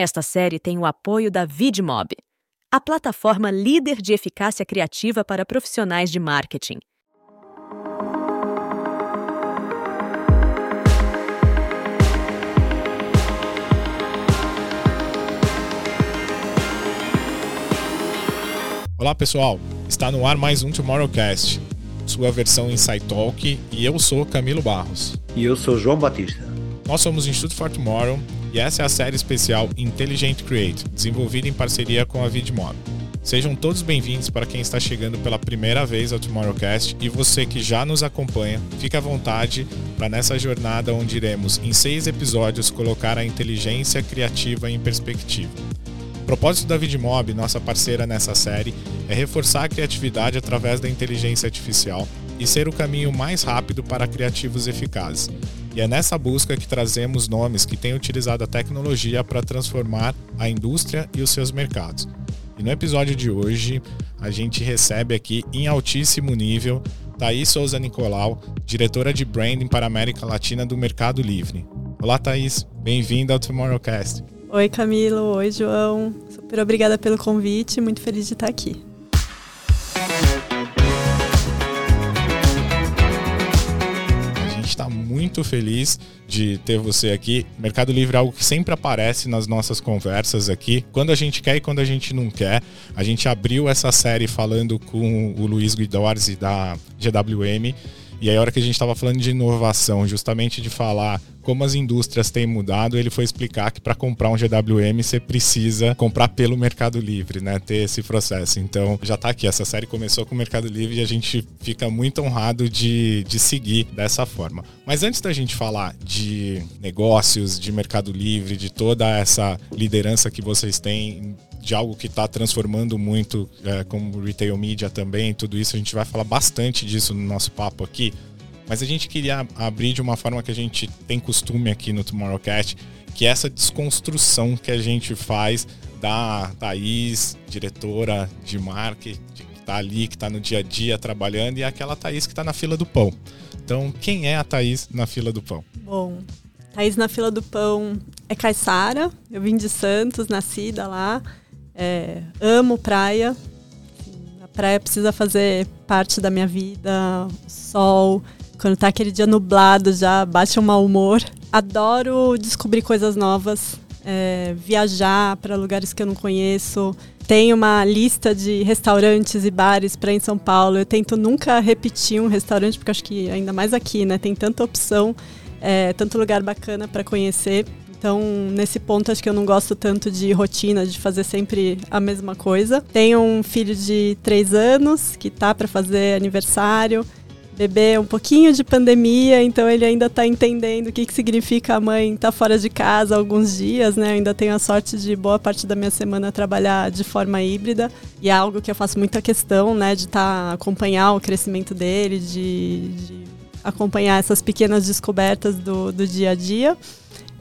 Esta série tem o apoio da VidMob, a plataforma líder de eficácia criativa para profissionais de marketing. Olá pessoal, está no ar mais um Tomorrowcast, sua versão Insight Talk, e eu sou Camilo Barros. E eu sou João Batista. Nós somos o Instituto for Tomorrow e essa é a série especial Intelligent Create, desenvolvida em parceria com a VidMob. Sejam todos bem-vindos para quem está chegando pela primeira vez ao Tomorrowcast e você que já nos acompanha, fique à vontade para nessa jornada onde iremos, em seis episódios, colocar a inteligência criativa em perspectiva. O propósito da VidMob, nossa parceira nessa série, é reforçar a criatividade através da inteligência artificial e ser o caminho mais rápido para criativos eficazes. E é nessa busca que trazemos nomes que têm utilizado a tecnologia para transformar a indústria e os seus mercados. E no episódio de hoje, a gente recebe aqui em altíssimo nível Thaís Souza Nicolau, diretora de branding para a América Latina do Mercado Livre. Olá, Thaís. Bem-vinda ao Tomorrowcast. Oi, Camilo. Oi, João. Super obrigada pelo convite. Muito feliz de estar aqui. Muito feliz de ter você aqui. Mercado Livre é algo que sempre aparece nas nossas conversas aqui, quando a gente quer e quando a gente não quer. A gente abriu essa série falando com o Luiz Guidorzi da GWM. E aí, a hora que a gente estava falando de inovação, justamente de falar como as indústrias têm mudado, ele foi explicar que para comprar um GWM você precisa comprar pelo Mercado Livre, né? Ter esse processo. Então já está aqui. Essa série começou com o Mercado Livre e a gente fica muito honrado de, de seguir dessa forma. Mas antes da gente falar de negócios, de Mercado Livre, de toda essa liderança que vocês têm de algo que está transformando muito, é, como retail media também, tudo isso, a gente vai falar bastante disso no nosso papo aqui. Mas a gente queria abrir de uma forma que a gente tem costume aqui no Tomorrowcast, que é essa desconstrução que a gente faz da Thaís, diretora de marketing, que está ali, que está no dia a dia trabalhando, e aquela Thaís que está na fila do pão. Então, quem é a Thaís na fila do pão? Bom, Thaís na fila do pão é Caissara. Eu vim de Santos, nascida lá. É, amo praia. A praia precisa fazer parte da minha vida. Sol, quando tá aquele dia nublado, já bate um mau humor. Adoro descobrir coisas novas, é, viajar para lugares que eu não conheço. Tenho uma lista de restaurantes e bares para em São Paulo. Eu tento nunca repetir um restaurante, porque acho que ainda mais aqui, né? Tem tanta opção, é, tanto lugar bacana para conhecer. Então, nesse ponto, acho que eu não gosto tanto de rotina, de fazer sempre a mesma coisa. Tenho um filho de três anos que tá para fazer aniversário bebê um pouquinho de pandemia, então ele ainda está entendendo o que, que significa a mãe estar tá fora de casa alguns dias, né? Eu ainda tenho a sorte de boa parte da minha semana trabalhar de forma híbrida e é algo que eu faço muita questão, né? De tá, acompanhar o crescimento dele, de, de acompanhar essas pequenas descobertas do, do dia a dia.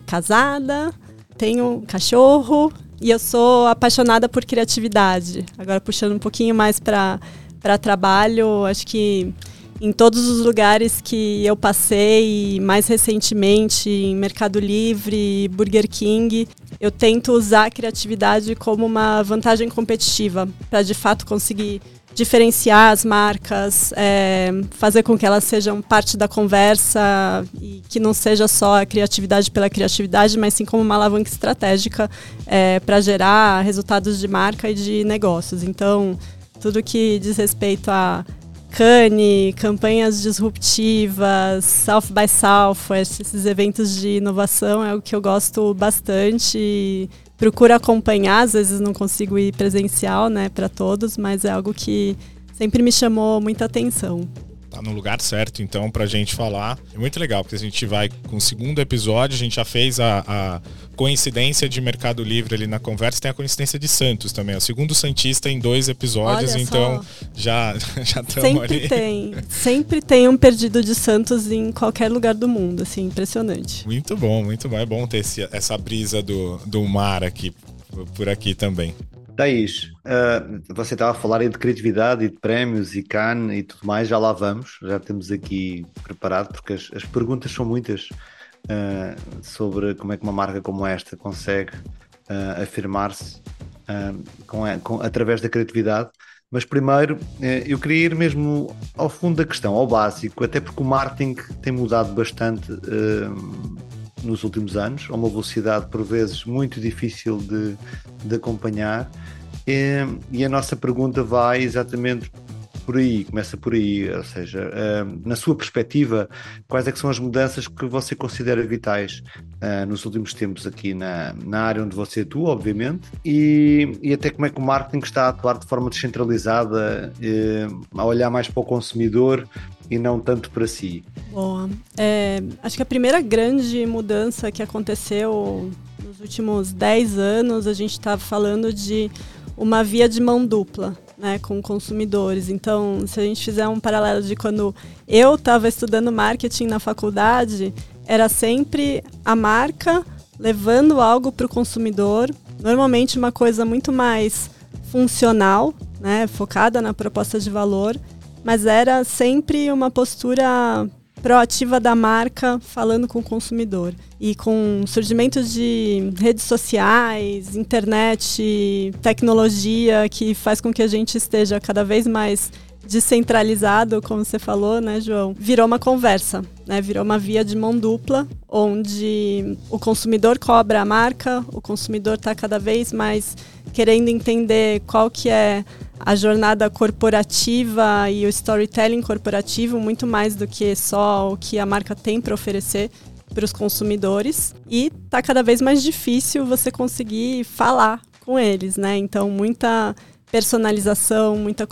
Casada, tenho cachorro e eu sou apaixonada por criatividade. Agora puxando um pouquinho mais para para trabalho, acho que em todos os lugares que eu passei, mais recentemente em Mercado Livre, Burger King, eu tento usar a criatividade como uma vantagem competitiva para de fato conseguir diferenciar as marcas, é, fazer com que elas sejam parte da conversa e que não seja só a criatividade pela criatividade, mas sim como uma alavanca estratégica é, para gerar resultados de marca e de negócios. Então, tudo que diz respeito a Cane, campanhas disruptivas, South by Southwest, esses eventos de inovação é o que eu gosto bastante. Procuro acompanhar, às vezes não consigo ir presencial, né, para todos, mas é algo que sempre me chamou muita atenção tá no lugar certo, então, pra gente falar. É muito legal, porque a gente vai com o segundo episódio, a gente já fez a, a coincidência de Mercado Livre ali na conversa, tem a coincidência de Santos também. É o segundo Santista em dois episódios, Olha então só. já já estamos ali. Sempre tem. Sempre tem um perdido de Santos em qualquer lugar do mundo, assim, impressionante. Muito bom, muito bom. É bom ter esse, essa brisa do, do mar aqui, por aqui também. Thaís, uh, você estava a falar aí de criatividade e de prémios e can e tudo mais, já lá vamos, já temos aqui preparado, porque as, as perguntas são muitas uh, sobre como é que uma marca como esta consegue uh, afirmar-se com, com, através da criatividade. Mas primeiro eu queria ir mesmo ao fundo da questão, ao básico, até porque o marketing tem mudado bastante nos últimos anos, a uma velocidade por vezes muito difícil de, de acompanhar. E, e, a nossa pergunta vai exatamente por aí, começa por aí, ou seja, uh, na sua perspectiva, quais é que são as mudanças que você considera vitais uh, nos últimos tempos aqui na, na área onde você atua, obviamente, e, e até como é que o marketing está a atuar de forma descentralizada, uh, a olhar mais para o consumidor e não tanto para si? Boa. É, acho que a primeira grande mudança que aconteceu nos últimos 10 anos, a gente estava falando de uma via de mão dupla né, com consumidores. Então, se a gente fizer um paralelo de quando eu estava estudando marketing na faculdade, era sempre a marca levando algo para o consumidor, normalmente uma coisa muito mais funcional, né, focada na proposta de valor, mas era sempre uma postura proativa da marca falando com o consumidor. E com o surgimento de redes sociais, internet, tecnologia que faz com que a gente esteja cada vez mais descentralizado, como você falou, né, João? Virou uma conversa, né? Virou uma via de mão dupla, onde o consumidor cobra a marca, o consumidor está cada vez mais querendo entender qual que é a jornada corporativa e o storytelling corporativo muito mais do que só o que a marca tem para oferecer para os consumidores e tá cada vez mais difícil você conseguir falar com eles, né? Então muita personalização, muita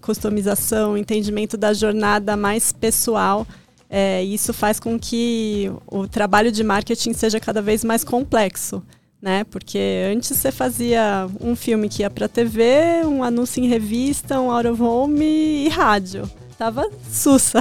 customização, entendimento da jornada mais pessoal. É, isso faz com que o trabalho de marketing seja cada vez mais complexo né? Porque antes você fazia um filme que ia para TV, um anúncio em revista, um out of home e rádio. Tava sussa.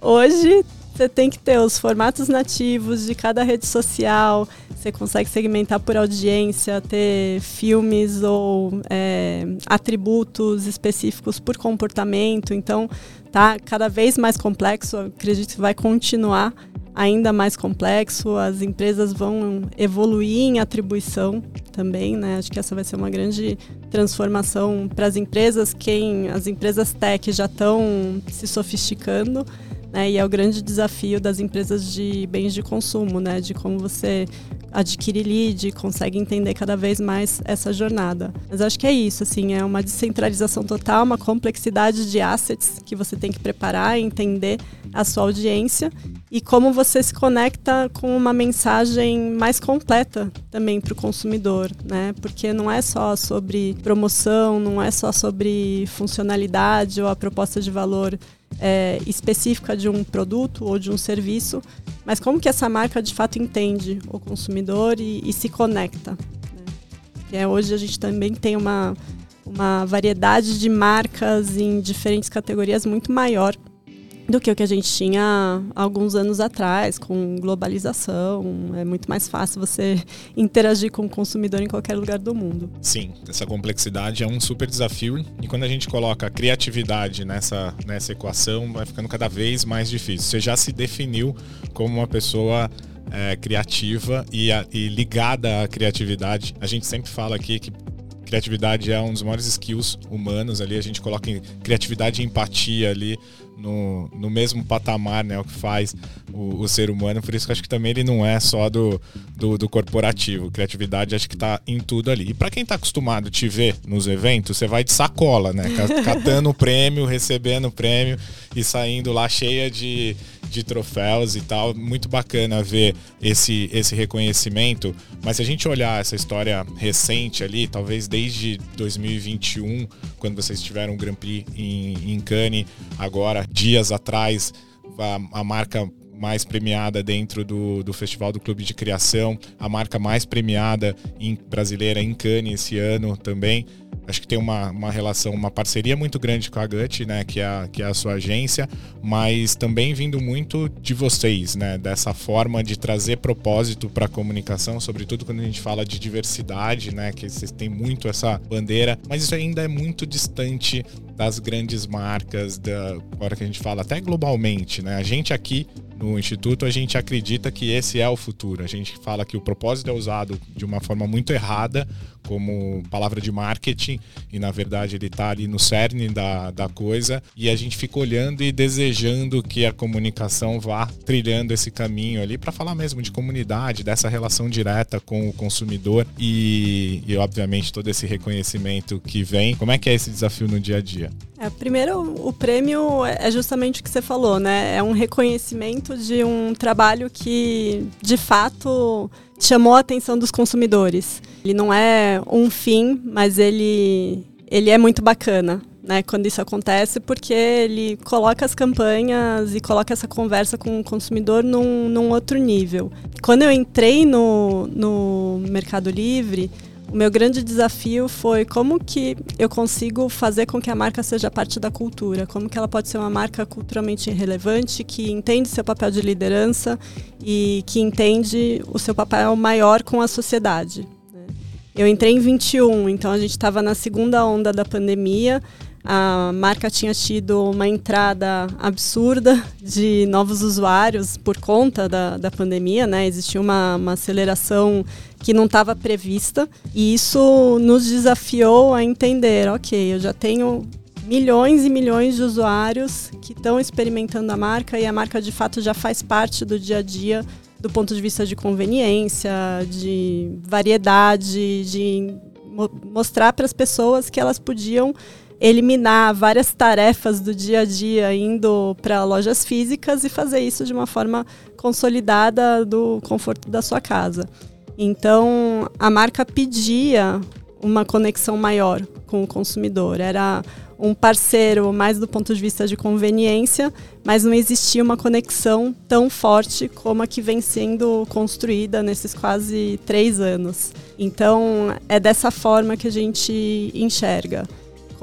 Hoje você tem que ter os formatos nativos de cada rede social, você consegue segmentar por audiência, ter filmes ou é, atributos específicos por comportamento. Então, tá cada vez mais complexo. acredito que vai continuar ainda mais complexo, as empresas vão evoluir em atribuição também, né? Acho que essa vai ser uma grande transformação para as empresas, quem as empresas tech já estão se sofisticando, né? E é o grande desafio das empresas de bens de consumo, né? De como você adquire lead, consegue entender cada vez mais essa jornada. Mas acho que é isso, assim, é uma descentralização total, uma complexidade de assets que você tem que preparar, entender a sua audiência e como você se conecta com uma mensagem mais completa também para o consumidor, né? Porque não é só sobre promoção, não é só sobre funcionalidade ou a proposta de valor é, específica de um produto ou de um serviço, mas como que essa marca de fato entende o consumidor e, e se conecta. Né? Hoje a gente também tem uma, uma variedade de marcas em diferentes categorias muito maior do que o que a gente tinha alguns anos atrás, com globalização. É muito mais fácil você interagir com o consumidor em qualquer lugar do mundo. Sim, essa complexidade é um super desafio e quando a gente coloca a criatividade nessa, nessa equação, vai ficando cada vez mais difícil. Você já se definiu como uma pessoa é, criativa e, a, e ligada à criatividade. A gente sempre fala aqui que criatividade é um dos maiores skills humanos ali. A gente coloca criatividade e empatia ali no, no mesmo patamar, né? O que faz o, o, ser humano. Por isso que acho que também ele não é só do, do, do corporativo. Criatividade acho que está em tudo ali. E para quem está acostumado a te ver nos eventos, você vai de sacola, né? Catando o prêmio, recebendo o prêmio e saindo lá cheia de de troféus e tal. Muito bacana ver esse, esse reconhecimento. Mas se a gente olhar essa história recente ali, talvez desde 2021, quando vocês tiveram o Grand Prix em, em Cannes, agora, dias atrás, a, a marca mais premiada dentro do, do Festival do Clube de Criação, a marca mais premiada em, brasileira em Cannes esse ano também. Acho que tem uma, uma relação, uma parceria muito grande com a Gut, né, que é a, que é a sua agência, mas também vindo muito de vocês, né, dessa forma de trazer propósito para a comunicação, sobretudo quando a gente fala de diversidade, né, que vocês têm muito essa bandeira, mas isso ainda é muito distante das grandes marcas, da hora que a gente fala até globalmente, né? A gente aqui no Instituto, a gente acredita que esse é o futuro. A gente fala que o propósito é usado de uma forma muito errada, como palavra de marketing, e na verdade ele está ali no cerne da, da coisa, e a gente fica olhando e desejando que a comunicação vá trilhando esse caminho ali para falar mesmo de comunidade, dessa relação direta com o consumidor e, e, obviamente, todo esse reconhecimento que vem. Como é que é esse desafio no dia a dia? É, primeiro, o prêmio é justamente o que você falou, né? É um reconhecimento de um trabalho que, de fato, chamou a atenção dos consumidores. Ele não é um fim, mas ele, ele é muito bacana. Né, quando isso acontece, porque ele coloca as campanhas e coloca essa conversa com o consumidor num, num outro nível. Quando eu entrei no, no Mercado Livre, o meu grande desafio foi como que eu consigo fazer com que a marca seja parte da cultura, como que ela pode ser uma marca culturalmente relevante, que entende seu papel de liderança e que entende o seu papel maior com a sociedade. Né? Eu entrei em 21, então a gente estava na segunda onda da pandemia, a marca tinha tido uma entrada absurda de novos usuários por conta da, da pandemia, né? Existia uma, uma aceleração que não estava prevista e isso nos desafiou a entender, ok, eu já tenho milhões e milhões de usuários que estão experimentando a marca e a marca de fato já faz parte do dia a dia do ponto de vista de conveniência, de variedade, de mo mostrar para as pessoas que elas podiam eliminar várias tarefas do dia a dia indo para lojas físicas e fazer isso de uma forma consolidada do conforto da sua casa. Então, a marca pedia uma conexão maior com o consumidor. Era um parceiro mais do ponto de vista de conveniência, mas não existia uma conexão tão forte como a que vem sendo construída nesses quase três anos. Então, é dessa forma que a gente enxerga.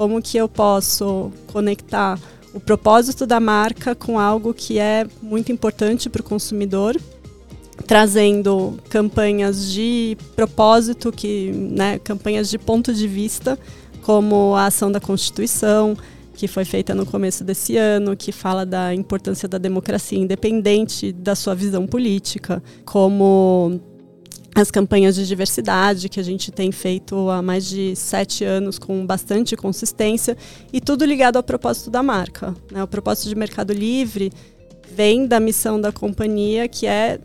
Como que eu posso conectar o propósito da marca com algo que é muito importante para o consumidor, trazendo campanhas de propósito, que, né, campanhas de ponto de vista, como a ação da Constituição, que foi feita no começo desse ano, que fala da importância da democracia independente da sua visão política, como as campanhas de diversidade que a gente tem feito há mais de sete anos com bastante consistência e tudo ligado ao propósito da marca. Né? O propósito de Mercado Livre vem da missão da companhia, que é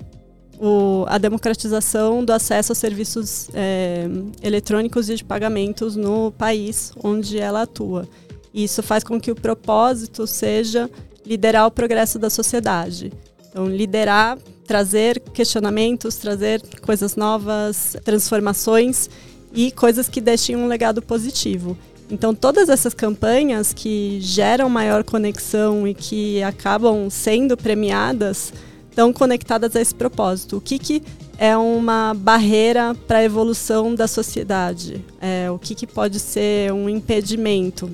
o, a democratização do acesso a serviços é, eletrônicos e de pagamentos no país onde ela atua. Isso faz com que o propósito seja liderar o progresso da sociedade. Então, liderar trazer questionamentos, trazer coisas novas, transformações e coisas que deixem um legado positivo. Então, todas essas campanhas que geram maior conexão e que acabam sendo premiadas estão conectadas a esse propósito. O que, que é uma barreira para a evolução da sociedade? É, o que, que pode ser um impedimento?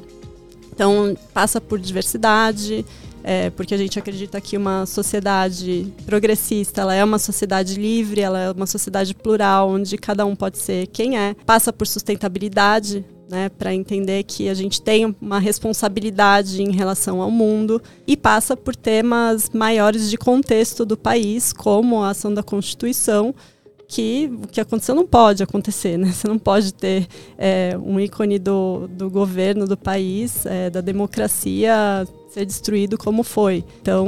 Então, passa por diversidade, é, porque a gente acredita que uma sociedade progressista ela é uma sociedade livre, ela é uma sociedade plural, onde cada um pode ser quem é, passa por sustentabilidade, né, para entender que a gente tem uma responsabilidade em relação ao mundo e passa por temas maiores de contexto do país, como a ação da Constituição, que o que aconteceu não pode acontecer, né? Você não pode ter é, um ícone do, do governo do país, é, da democracia ser destruído como foi. Então,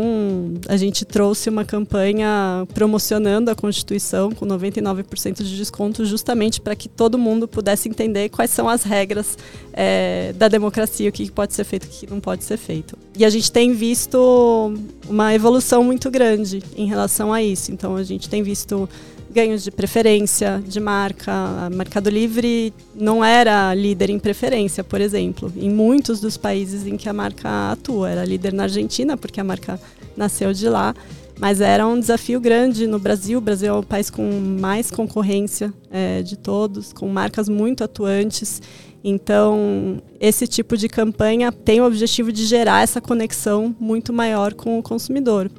a gente trouxe uma campanha promocionando a Constituição com 99% de desconto, justamente para que todo mundo pudesse entender quais são as regras é, da democracia, o que pode ser feito e o que não pode ser feito. E a gente tem visto uma evolução muito grande em relação a isso. Então, a gente tem visto ganhos de preferência de marca. A Mercado Livre não era líder em preferência, por exemplo, em muitos dos países em que a marca atua. Era líder na Argentina, porque a marca nasceu de lá. Mas era um desafio grande no Brasil. O Brasil é o país com mais concorrência é, de todos, com marcas muito atuantes. Então, esse tipo de campanha tem o objetivo de gerar essa conexão muito maior com o consumidor.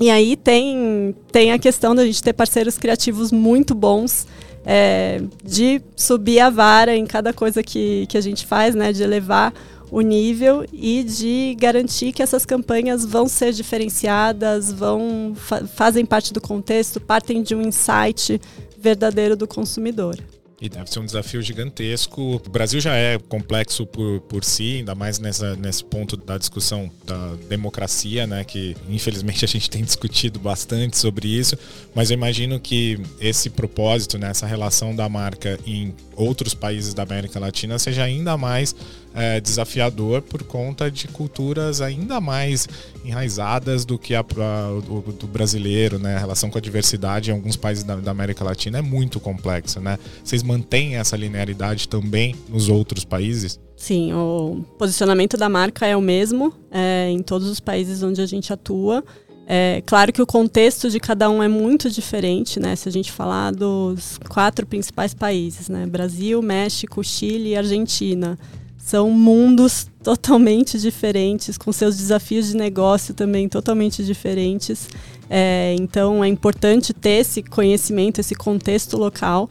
E aí tem, tem a questão da gente ter parceiros criativos muito bons, é, de subir a vara em cada coisa que, que a gente faz, né? De elevar o nível e de garantir que essas campanhas vão ser diferenciadas, vão fa fazem parte do contexto, partem de um insight verdadeiro do consumidor. E deve ser um desafio gigantesco. O Brasil já é complexo por, por si, ainda mais nessa, nesse ponto da discussão da democracia, né? Que infelizmente a gente tem discutido bastante sobre isso. Mas eu imagino que esse propósito, né, essa relação da marca em outros países da América Latina seja ainda mais é, desafiador por conta de culturas ainda mais enraizadas do que a, a do, do, brasileiro, né? A relação com a diversidade em alguns países da, da, América Latina é muito complexa, né? Vocês mantêm essa linearidade também nos outros países? Sim, o posicionamento da marca é o mesmo é, em todos os países onde a gente atua. É, claro que o contexto de cada um é muito diferente, né? Se a gente falar dos quatro principais países, né? Brasil, México, Chile e Argentina. São mundos totalmente diferentes, com seus desafios de negócio também totalmente diferentes. É, então é importante ter esse conhecimento, esse contexto local.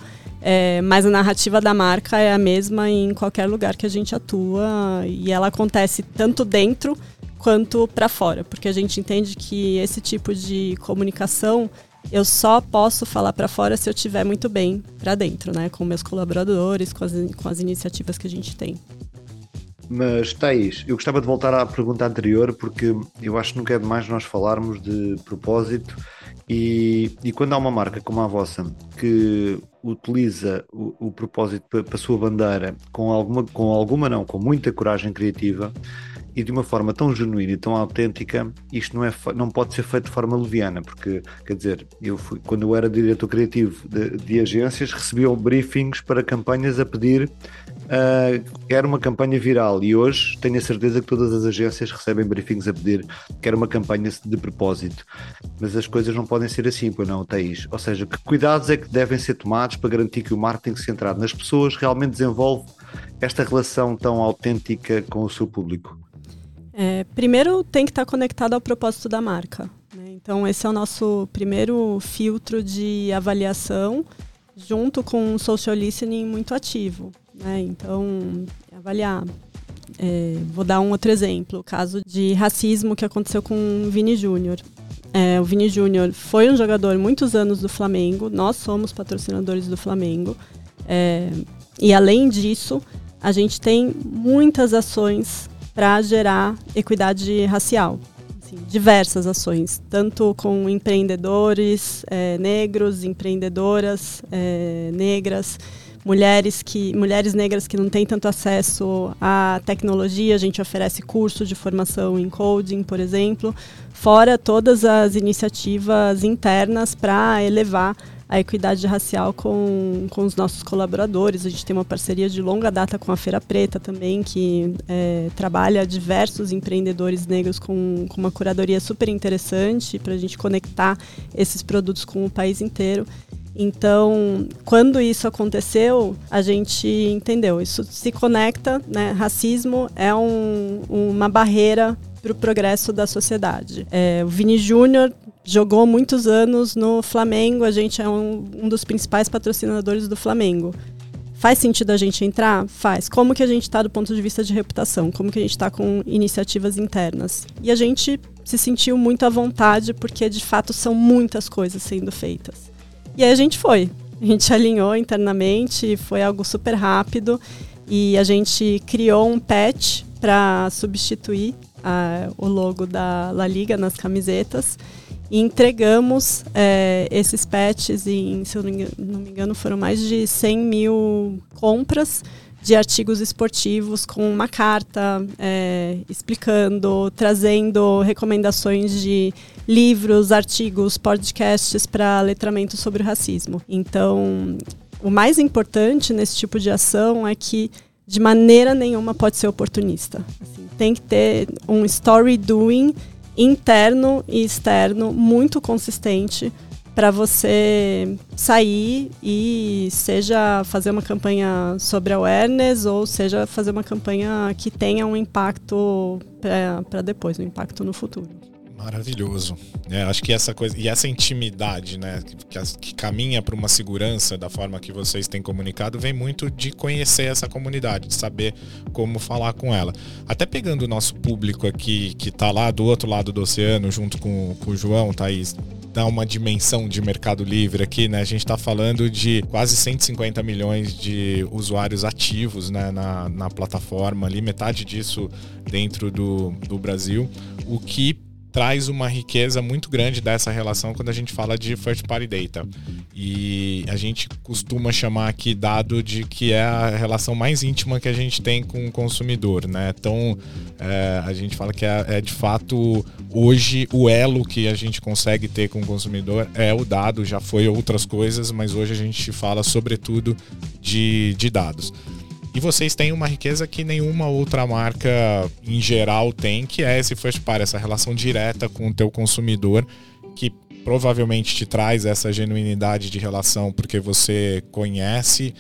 É, mas a narrativa da marca é a mesma em qualquer lugar que a gente atua e ela acontece tanto dentro quanto para fora, porque a gente entende que esse tipo de comunicação eu só posso falar para fora se eu estiver muito bem para dentro, né, com meus colaboradores, com as, com as iniciativas que a gente tem. Mas, Thaís, eu gostava de voltar à pergunta anterior, porque eu acho que nunca é demais nós falarmos de propósito. E, e quando há uma marca como a vossa que utiliza o, o propósito para a sua bandeira com alguma, com alguma não, com muita coragem criativa, e de uma forma tão genuína e tão autêntica, isto não, é, não pode ser feito de forma leviana, porque, quer dizer, eu fui, quando eu era diretor criativo de, de agências, recebia briefings para campanhas a pedir uh, que era uma campanha viral e hoje tenho a certeza que todas as agências recebem briefings a pedir que era uma campanha de propósito. Mas as coisas não podem ser assim, pois não, Thaís? Ou seja, que cuidados é que devem ser tomados para garantir que o marketing centrado nas pessoas realmente desenvolve esta relação tão autêntica com o seu público? É, primeiro tem que estar conectado ao propósito da marca. Né? Então esse é o nosso primeiro filtro de avaliação, junto com um social listening muito ativo. Né? Então avaliar. É, vou dar um outro exemplo, o caso de racismo que aconteceu com o Vini Júnior. É, o Vini Júnior foi um jogador muitos anos do Flamengo, nós somos patrocinadores do Flamengo. É, e além disso, a gente tem muitas ações para gerar equidade racial. Assim, diversas ações, tanto com empreendedores é, negros, empreendedoras é, negras, mulheres que mulheres negras que não têm tanto acesso à tecnologia, a gente oferece curso de formação em coding, por exemplo, fora todas as iniciativas internas para elevar a equidade racial com, com os nossos colaboradores. A gente tem uma parceria de longa data com a Feira Preta também, que é, trabalha diversos empreendedores negros com, com uma curadoria super interessante para a gente conectar esses produtos com o país inteiro. Então, quando isso aconteceu, a gente entendeu. Isso se conecta, né? Racismo é um, uma barreira para o progresso da sociedade. É, o Vini Júnior jogou muitos anos no Flamengo, a gente é um, um dos principais patrocinadores do Flamengo. Faz sentido a gente entrar? Faz. Como que a gente está do ponto de vista de reputação? Como que a gente está com iniciativas internas? E a gente se sentiu muito à vontade, porque de fato são muitas coisas sendo feitas. E aí a gente foi. A gente alinhou internamente, foi algo super rápido e a gente criou um patch para substituir a, o logo da La Liga nas camisetas e entregamos é, esses patches em, se eu não me engano, foram mais de 100 mil compras de artigos esportivos com uma carta é, explicando, trazendo recomendações de livros, artigos, podcasts para letramento sobre o racismo. Então, o mais importante nesse tipo de ação é que de maneira nenhuma pode ser oportunista. Assim, tem que ter um story doing interno e externo muito consistente para você sair e seja fazer uma campanha sobre awareness ou seja fazer uma campanha que tenha um impacto para depois, um impacto no futuro. Maravilhoso. É, acho que essa coisa e essa intimidade, né, que, que caminha para uma segurança da forma que vocês têm comunicado, vem muito de conhecer essa comunidade, de saber como falar com ela. Até pegando o nosso público aqui que está lá do outro lado do oceano, junto com, com o João, Thaís, dá uma dimensão de mercado livre aqui, né? A gente está falando de quase 150 milhões de usuários ativos né, na, na plataforma ali, metade disso dentro do, do Brasil, o que traz uma riqueza muito grande dessa relação quando a gente fala de first party data. E a gente costuma chamar aqui dado de que é a relação mais íntima que a gente tem com o consumidor, né? Então é, a gente fala que é, é, de fato hoje o elo que a gente consegue ter com o consumidor é o dado, já foi outras coisas, mas hoje a gente fala sobretudo de, de dados. E vocês têm uma riqueza que nenhuma outra marca em geral tem, que é esse first party, essa relação direta com o teu consumidor, que provavelmente te traz essa genuinidade de relação porque você conhece.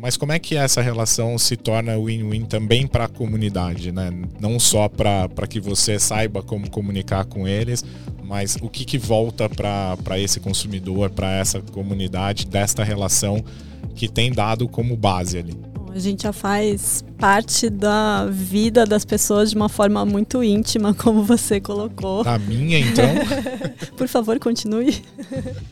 Mas como é que essa relação se torna win-win também para a comunidade, né? Não só para que você saiba como comunicar com eles, mas o que, que volta para esse consumidor, para essa comunidade desta relação que tem dado como base ali. A gente já faz parte da vida das pessoas de uma forma muito íntima, como você colocou. A minha, então? Por favor, continue.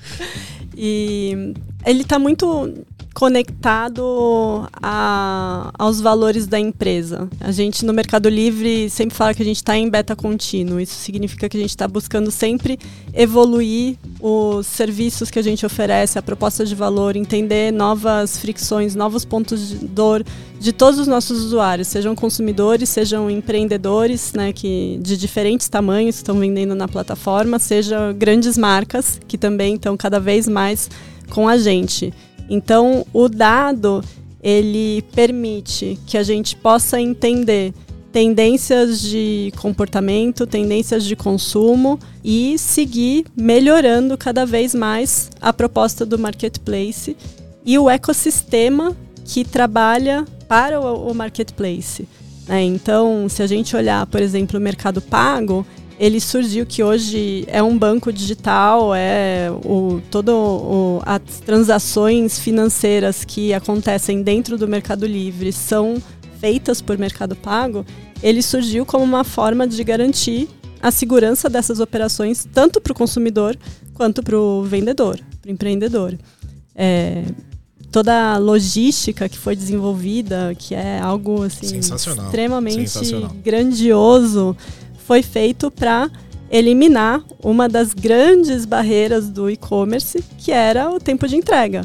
e ele está muito conectado a, aos valores da empresa. A gente no Mercado Livre sempre fala que a gente está em beta contínuo. Isso significa que a gente está buscando sempre evoluir os serviços que a gente oferece, a proposta de valor, entender novas fricções, novos pontos de dor de todos os nossos usuários, sejam consumidores, sejam empreendedores, né, que de diferentes tamanhos estão vendendo na plataforma, sejam grandes marcas que também estão cada vez mais com a gente. Então, o dado ele permite que a gente possa entender tendências de comportamento, tendências de consumo e seguir melhorando cada vez mais a proposta do marketplace e o ecossistema que trabalha para o, marketplace. Né? Então, se a gente olhar, por exemplo, o mercado pago, ele surgiu que hoje é um banco digital, é o, todo o, as transações financeiras que acontecem dentro do Mercado Livre são feitas por Mercado Pago, ele surgiu como uma forma de garantir a segurança dessas operações tanto para o consumidor quanto para o vendedor, para o empreendedor. É, toda a logística que foi desenvolvida, que é algo assim extremamente Sensacional. grandioso foi feito para eliminar uma das grandes barreiras do e-commerce, que era o tempo de entrega.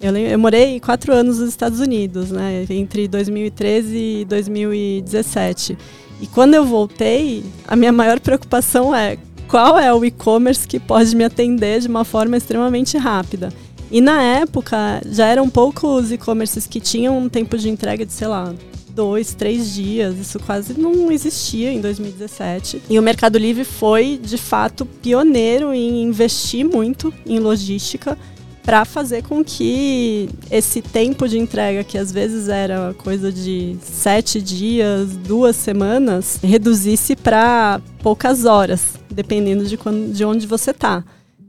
Eu, eu, morei quatro anos nos Estados Unidos, né, entre 2013 e 2017. E quando eu voltei, a minha maior preocupação é qual é o e-commerce que pode me atender de uma forma extremamente rápida. E na época, já eram poucos e-commerces que tinham um tempo de entrega de, sei lá, dois, três dias. Isso quase não existia em 2017. E o Mercado Livre foi, de fato, pioneiro em investir muito em logística para fazer com que esse tempo de entrega, que às vezes era coisa de sete dias, duas semanas, reduzisse para poucas horas, dependendo de, quando, de onde você está.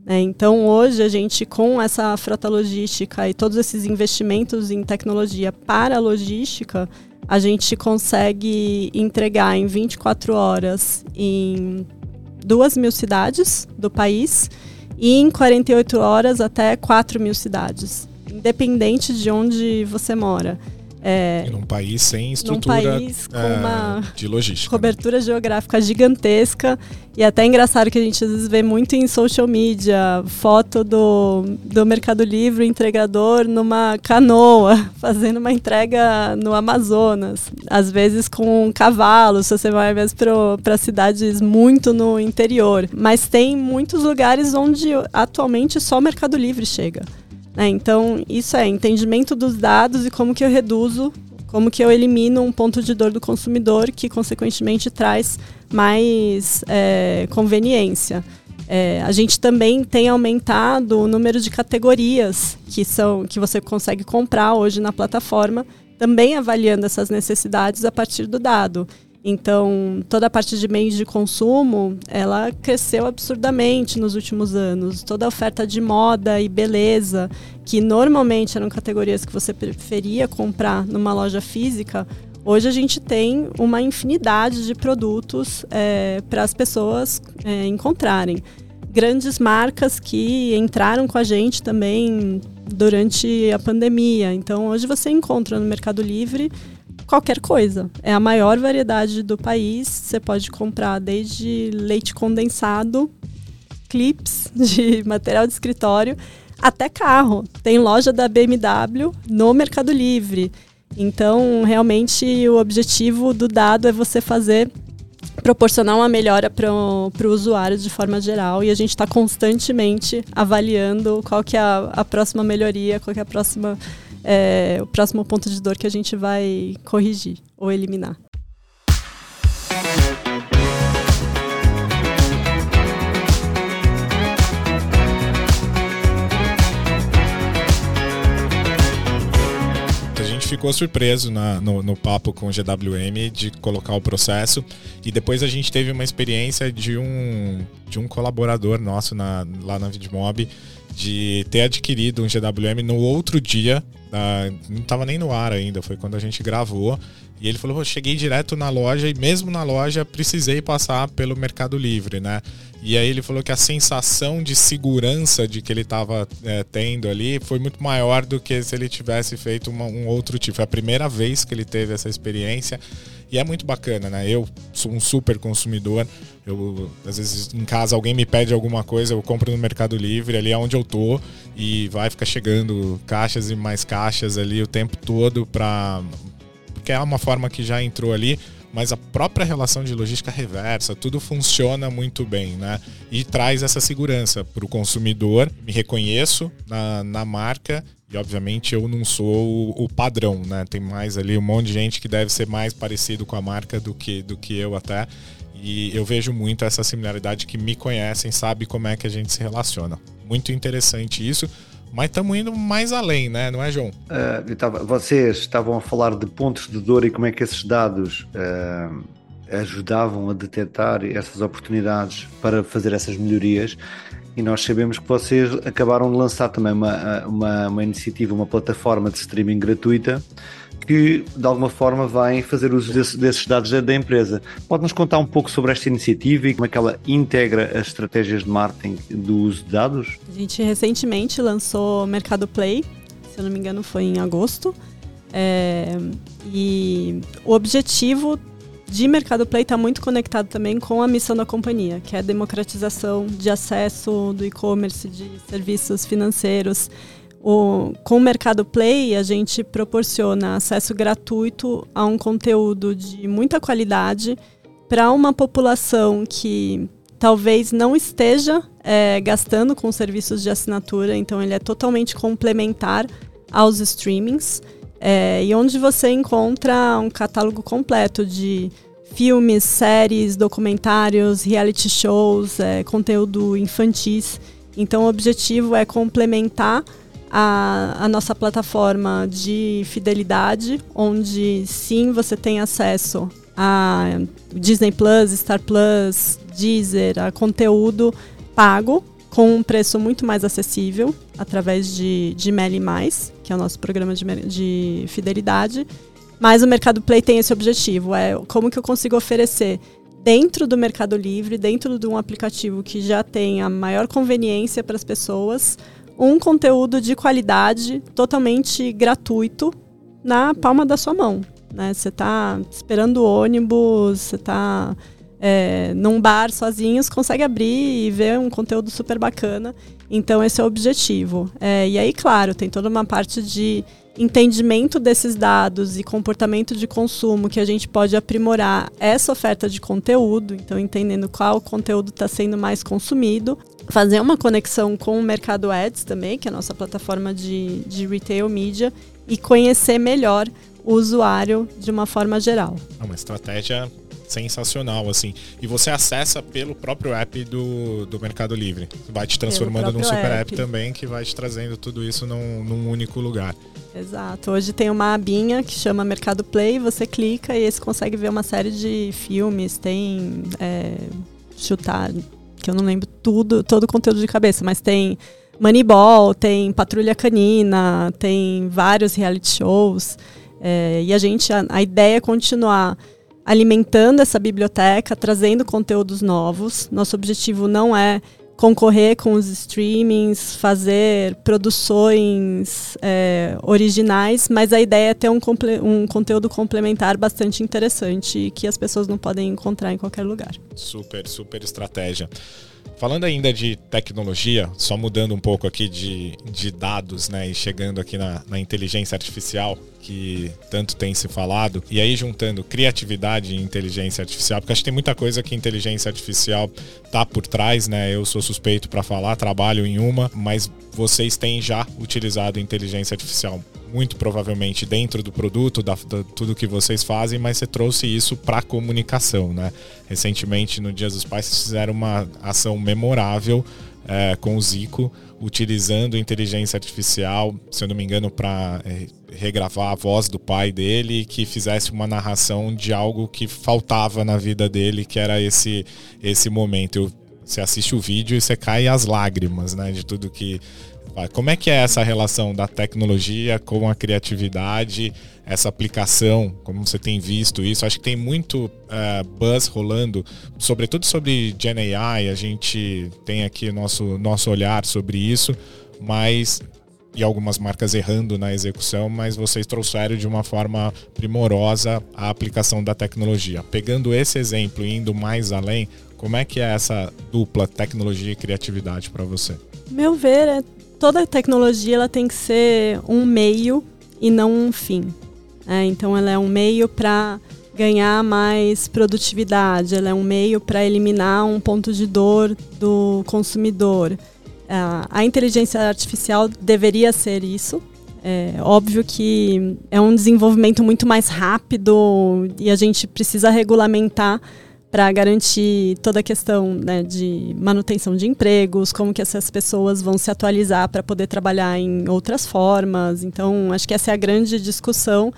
Né? Então, hoje, a gente, com essa frota logística e todos esses investimentos em tecnologia para a logística, a gente consegue entregar em 24 horas em duas mil cidades do país e em 48 horas até 4 mil cidades, independente de onde você mora. É, num país sem estrutura país é, uma de logística. Né? Cobertura né? geográfica gigantesca. E até é engraçado que a gente às vezes vê muito em social media foto do, do Mercado Livre, entregador numa canoa, fazendo uma entrega no Amazonas. Às vezes com um cavalo, se você vai mesmo para cidades muito no interior. Mas tem muitos lugares onde atualmente só o Mercado Livre chega. Né? Então, isso é entendimento dos dados e como que eu reduzo, como que eu elimino um ponto de dor do consumidor que, consequentemente, traz mais é, conveniência. É, a gente também tem aumentado o número de categorias que, são, que você consegue comprar hoje na plataforma, também avaliando essas necessidades a partir do dado. Então, toda a parte de meios de consumo, ela cresceu absurdamente nos últimos anos. Toda a oferta de moda e beleza, que normalmente eram categorias que você preferia comprar numa loja física, hoje a gente tem uma infinidade de produtos é, para as pessoas é, encontrarem. Grandes marcas que entraram com a gente também durante a pandemia. Então, hoje você encontra no Mercado Livre qualquer coisa. É a maior variedade do país. Você pode comprar desde leite condensado, clips de material de escritório, até carro. Tem loja da BMW no Mercado Livre. Então, realmente, o objetivo do dado é você fazer proporcionar uma melhora para o usuário de forma geral e a gente está constantemente avaliando qual que é a, a próxima melhoria, qual que é a próxima é, o próximo ponto de dor que a gente vai corrigir ou eliminar. Ficou surpreso na, no, no, papo com o GWM de colocar o processo e depois a gente teve uma experiência de um, de um colaborador nosso na, lá na Vidmob de ter adquirido um GWM no outro dia, não estava nem no ar ainda, foi quando a gente gravou. E ele falou: cheguei direto na loja e mesmo na loja precisei passar pelo Mercado Livre, né? E aí ele falou que a sensação de segurança de que ele estava é, tendo ali foi muito maior do que se ele tivesse feito uma, um outro tipo. Foi a primeira vez que ele teve essa experiência e é muito bacana, né? Eu sou um super consumidor. Eu, às vezes, em casa, alguém me pede alguma coisa, eu compro no Mercado Livre, ali é onde eu tô, e vai ficar chegando caixas e mais caixas ali o tempo todo para Porque é uma forma que já entrou ali mas a própria relação de logística reversa, tudo funciona muito bem, né? E traz essa segurança para o consumidor. Me reconheço na, na marca e obviamente eu não sou o, padrão, né? Tem mais ali um monte de gente que deve ser mais parecido com a marca do que, do que eu até. E eu vejo muito essa similaridade que me conhecem, sabe como é que a gente se relaciona. Muito interessante isso. Mas estamos indo mais além, né? Não é, João? Uh, tava, vocês estavam a falar de pontos de dor e como é que esses dados uh, ajudavam a detectar essas oportunidades para fazer essas melhorias e nós sabemos que vocês acabaram de lançar também uma, uma, uma iniciativa, uma plataforma de streaming gratuita que de alguma forma vai fazer uso desse, desses dados da empresa. Pode-nos contar um pouco sobre esta iniciativa e como é que ela integra as estratégias de marketing do uso de dados? A gente recentemente lançou Mercado Play, se eu não me engano foi em agosto, é, e o objetivo de Mercado Play está muito conectado também com a missão da companhia, que é a democratização de acesso do e-commerce, de serviços financeiros. O, com o Mercado Play, a gente proporciona acesso gratuito a um conteúdo de muita qualidade para uma população que talvez não esteja é, gastando com serviços de assinatura, então ele é totalmente complementar aos streamings. É, e onde você encontra um catálogo completo de filmes, séries, documentários, reality shows, é, conteúdo infantis. Então, o objetivo é complementar a, a, nossa plataforma de fidelidade, onde sim você tem acesso a Disney Plus, Star Plus, Deezer, a conteúdo pago com um preço muito mais acessível através de, de Meli Mais, que é o nosso programa de, de fidelidade. Mas o Mercado Play tem esse objetivo, é como que eu consigo oferecer dentro do Mercado Livre, dentro de um aplicativo que já tem a maior conveniência para as pessoas, um conteúdo de qualidade totalmente gratuito na palma da sua mão. Né? Você está esperando o ônibus, você está é, num bar sozinhos, consegue abrir e ver um conteúdo super bacana. Então, esse é o objetivo. É, e aí, claro, tem toda uma parte de entendimento desses dados e comportamento de consumo que a gente pode aprimorar essa oferta de conteúdo, então entendendo qual conteúdo está sendo mais consumido, fazer uma conexão com o Mercado Ads também, que é a nossa plataforma de, de retail media, e conhecer melhor o usuário de uma forma geral. É uma estratégia sensacional, assim. E você acessa pelo próprio app do, do Mercado Livre. Vai te transformando num super app. app. também, que vai te trazendo tudo isso num, num único lugar. Exato. Hoje tem uma abinha que chama Mercado Play, você clica e você consegue ver uma série de filmes, tem é, chutar, que eu não lembro tudo, todo o conteúdo de cabeça, mas tem Moneyball, tem Patrulha Canina, tem vários reality shows. É, e a gente, a, a ideia é continuar alimentando essa biblioteca, trazendo conteúdos novos. Nosso objetivo não é concorrer com os streamings, fazer produções é, originais, mas a ideia é ter um, um, conteúdo complementar bastante interessante que as pessoas não podem encontrar em qualquer lugar. Super, super estratégia. Falando ainda de tecnologia, só mudando um pouco aqui de, de dados, né? E chegando aqui na, na inteligência artificial, que tanto tem se falado, e aí juntando criatividade e inteligência artificial, porque acho que tem muita coisa que inteligência artificial tá por trás, né? Eu sou suspeito para falar, trabalho em uma, mas vocês têm já utilizado inteligência artificial muito provavelmente dentro do produto, da, da tudo que vocês fazem, mas você trouxe isso para comunicação, né? Recentemente, no Dia dos Pais, vocês fizeram uma ação memorável é, com o Zico, utilizando inteligência artificial, se eu não me engano, para é, regravar a voz do pai dele, que fizesse uma narração de algo que faltava na vida dele, que era esse esse momento. Eu, você assiste o vídeo e você cai as lágrimas, né, de tudo que como é que é essa relação da tecnologia com a criatividade, essa aplicação, como você tem visto isso? Acho que tem muito uh, buzz rolando, sobretudo sobre Gen AI, a gente tem aqui nosso, nosso olhar sobre isso, mas e algumas marcas errando na execução, mas vocês trouxeram de uma forma primorosa a aplicação da tecnologia. Pegando esse exemplo e indo mais além, como é que é essa dupla tecnologia e criatividade para você? Meu ver, é toda tecnologia ela tem que ser um meio e não um fim. É, então, ela é um meio para ganhar mais produtividade, ela é um meio para eliminar um ponto de dor do consumidor. É, a inteligência artificial deveria ser isso. É óbvio que é um desenvolvimento muito mais rápido e a gente precisa regulamentar para garantir toda a questão né, de manutenção de empregos, como que essas pessoas vão se atualizar para poder trabalhar em outras formas. Então, acho que essa é a grande discussão.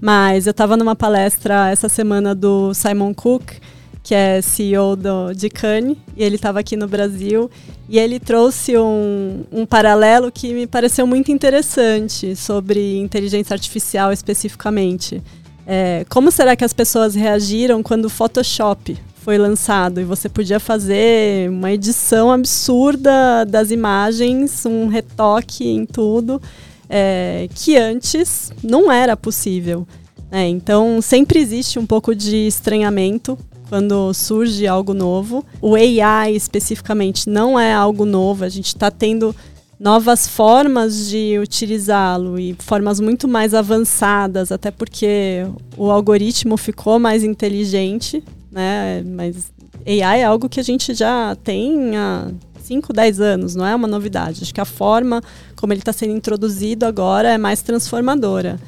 Mas eu estava numa palestra essa semana do Simon Cook, que é CEO do, de Cannes, e ele estava aqui no Brasil, e ele trouxe um, um paralelo que me pareceu muito interessante sobre inteligência artificial especificamente. É, como será que as pessoas reagiram quando o Photoshop foi lançado e você podia fazer uma edição absurda das imagens, um retoque em tudo, é, que antes não era possível. Né? Então sempre existe um pouco de estranhamento quando surge algo novo. O AI especificamente não é algo novo, a gente está tendo novas formas de utilizá-lo e formas muito mais avançadas, até porque o algoritmo ficou mais inteligente, né? Mas AI é algo que a gente já tem há 5, 10 anos, não é uma novidade. Acho que a forma como ele está sendo introduzido agora é mais transformadora.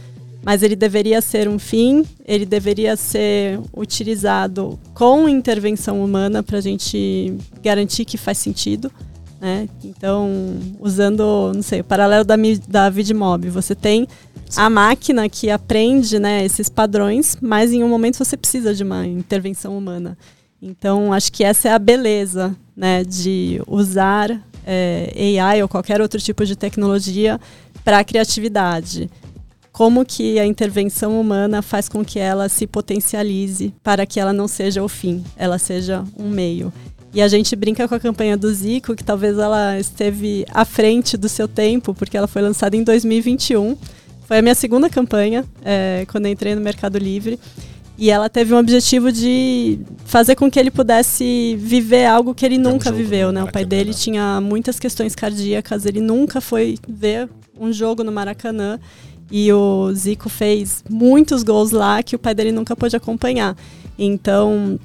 Mas ele deveria ser um fim, ele deveria ser utilizado com intervenção humana para a gente garantir que faz sentido. Né? Então, usando, não sei, o paralelo da, da VidMob, você tem a máquina que aprende né, esses padrões, mas em um momento você precisa de uma intervenção humana. Então, acho que essa é a beleza né, de usar é, AI ou qualquer outro tipo de tecnologia para a criatividade. Como que a intervenção humana faz com que ela se potencialize para que ela não seja o fim, ela seja um meio. E a gente brinca com a campanha do Zico, que talvez ela esteve à frente do seu tempo, porque ela foi lançada em 2021. Foi a minha segunda campanha, é, quando eu entrei no Mercado Livre. E ela teve um objetivo de fazer com que ele pudesse viver algo que ele nunca um viveu, né? O pai dele tinha muitas questões cardíacas, ele nunca foi ver um jogo no Maracanã. E o Zico fez muitos gols lá que o pai dele nunca pôde acompanhar. Então,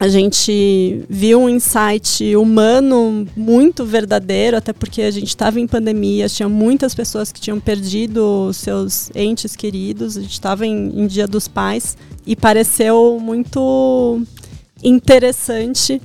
a gente viu um insight humano muito verdadeiro, até porque a gente estava em pandemia, tinha muitas pessoas que tinham perdido seus entes queridos, a gente estava em, em Dia dos Pais e pareceu muito interessante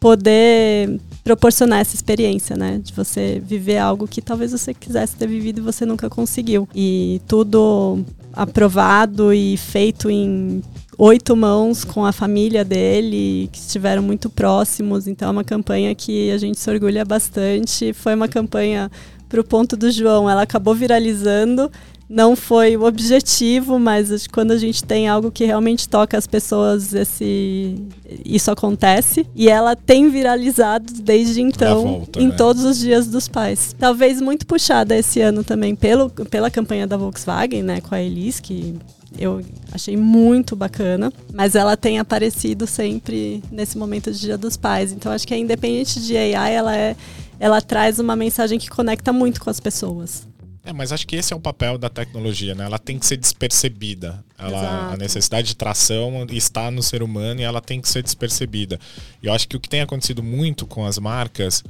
poder proporcionar essa experiência, né? De você viver algo que talvez você quisesse ter vivido e você nunca conseguiu. E tudo aprovado e feito em oito mãos com a família dele, que estiveram muito próximos. Então é uma campanha que a gente se orgulha bastante. Foi uma campanha para o ponto do João, ela acabou viralizando. Não foi o objetivo, mas quando a gente tem algo que realmente toca as pessoas, esse, isso acontece. E ela tem viralizado desde então, volta, em né? todos os dias dos pais. Talvez muito puxada esse ano também pelo, pela campanha da Volkswagen, né, com a Elis, que eu achei muito bacana, mas ela tem aparecido sempre nesse momento de Dia dos Pais. Então acho que é independente de AI, ela é ela traz uma mensagem que conecta muito com as pessoas. É, mas acho que esse é o papel da tecnologia, né? Ela tem que ser despercebida. Ela, a necessidade de tração está no ser humano e ela tem que ser despercebida. E eu acho que o que tem acontecido muito com as marcas,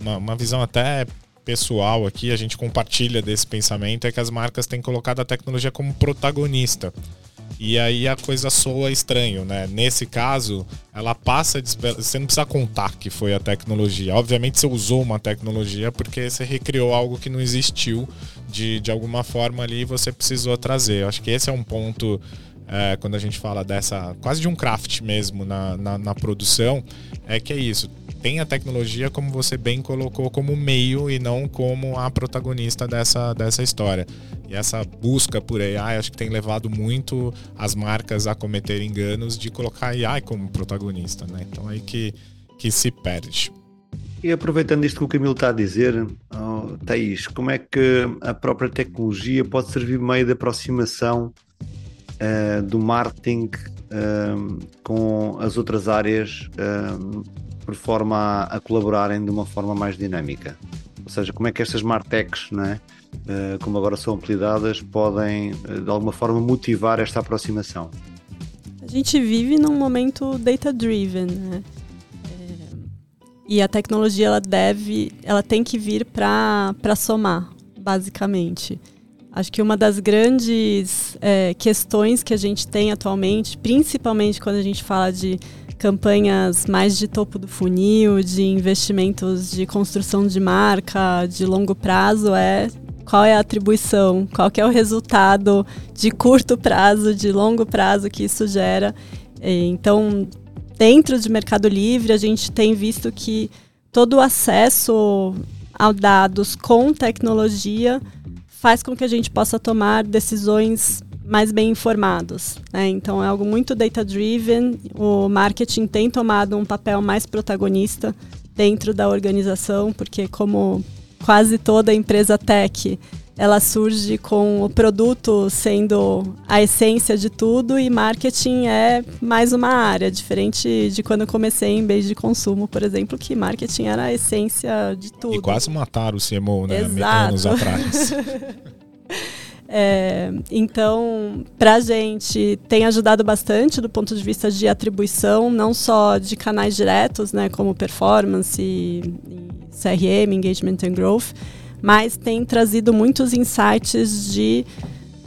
uma, uma visão até pessoal aqui, a gente compartilha desse pensamento, é que as marcas têm colocado a tecnologia como protagonista. E aí a coisa soa estranho, né? Nesse caso, ela passa. Você não precisa contar que foi a tecnologia. Obviamente você usou uma tecnologia porque você recriou algo que não existiu de, de alguma forma ali você precisou trazer. Eu acho que esse é um ponto. É, quando a gente fala dessa. quase de um craft mesmo na, na, na produção, é que é isso tem a tecnologia, como você bem colocou, como meio e não como a protagonista dessa, dessa história. E essa busca por AI acho que tem levado muito as marcas a cometer enganos de colocar AI como protagonista, né? Então aí que, que se perde. E aproveitando isto que o Camilo está a dizer, oh, Thaís, como é que a própria tecnologia pode servir meio de aproximação uh, do marketing uh, com as outras áreas uh, por forma a, colaborarem de uma forma mais dinâmica. Ou seja, como é que estas Martechs, né, como agora são apelidadas, podem uh, de alguma forma motivar esta aproximação? A gente vive num momento data-driven, né? É, e a tecnologia ela deve, ela tem que vir para somar, basicamente. Acho que uma das grandes é, questões que a gente tem atualmente, principalmente quando a gente fala de campanhas mais de topo do funil, de investimentos de construção de marca de longo prazo é qual é a atribuição, qual é o resultado de curto prazo, de longo prazo que isso gera. Então, dentro de Mercado Livre, a gente tem visto que todo o acesso a dados com tecnologia faz com que a gente possa tomar decisões mais bem informados. Né? Então é algo muito data-driven. O marketing tem tomado um papel mais protagonista dentro da organização, porque como quase toda empresa tech, ela surge com o produto sendo a essência de tudo e marketing é mais uma área, diferente de quando eu comecei em bens de consumo, por exemplo, que marketing era a essência de tudo. E quase mataram o CMO, né? Exato. Anos atrás. É, então, para a gente, tem ajudado bastante do ponto de vista de atribuição, não só de canais diretos, né, como performance, CRM, engagement and growth, mas tem trazido muitos insights de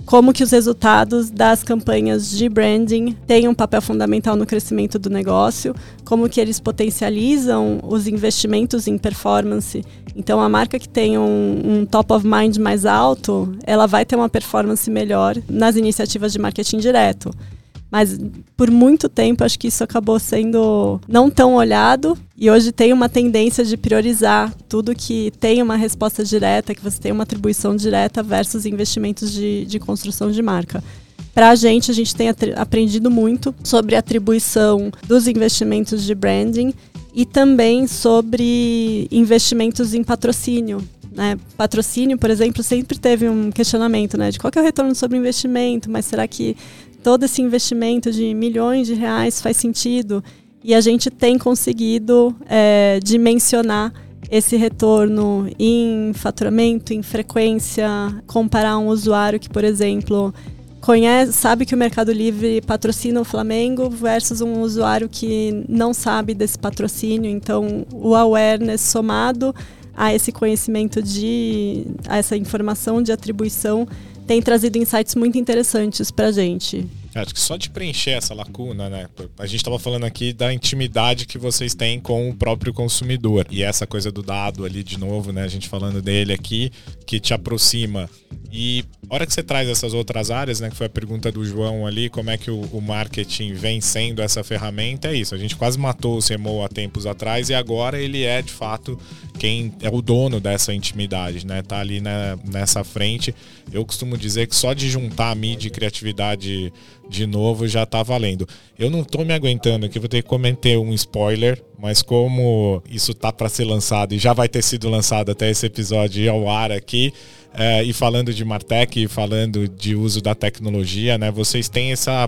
como que os resultados das campanhas de branding têm um papel fundamental no crescimento do negócio, como que eles potencializam os investimentos em performance. Então, a marca que tem um, um top of mind mais alto, ela vai ter uma performance melhor nas iniciativas de marketing direto. Mas por muito tempo acho que isso acabou sendo não tão olhado e hoje tem uma tendência de priorizar tudo que tem uma resposta direta, que você tem uma atribuição direta versus investimentos de, de construção de marca. Para a gente, a gente tem aprendido muito sobre atribuição dos investimentos de branding e também sobre investimentos em patrocínio. Né? Patrocínio, por exemplo, sempre teve um questionamento né, de qual é o retorno sobre investimento, mas será que todo esse investimento de milhões de reais faz sentido e a gente tem conseguido é, dimensionar esse retorno em faturamento, em frequência, comparar um usuário que, por exemplo, conhece, sabe que o Mercado Livre patrocina o Flamengo versus um usuário que não sabe desse patrocínio. Então, o awareness somado a esse conhecimento de a essa informação de atribuição tem trazido insights muito interessantes para a gente. Acho que só de preencher essa lacuna, né? A gente estava falando aqui da intimidade que vocês têm com o próprio consumidor. E essa coisa do dado ali, de novo, né? A gente falando dele aqui, que te aproxima. E a hora que você traz essas outras áreas, né? Que foi a pergunta do João ali, como é que o, o marketing vem sendo essa ferramenta, é isso. A gente quase matou o CMO há tempos atrás e agora ele é, de fato, quem é o dono dessa intimidade, né? Tá ali né, nessa frente. Eu costumo dizer que só de juntar a mídia e criatividade de novo já tá valendo. Eu não tô me aguentando aqui, vou ter que comentar um spoiler, mas como isso tá para ser lançado e já vai ter sido lançado até esse episódio ao ar aqui, é, e falando de Martech, falando de uso da tecnologia, né? Vocês têm essa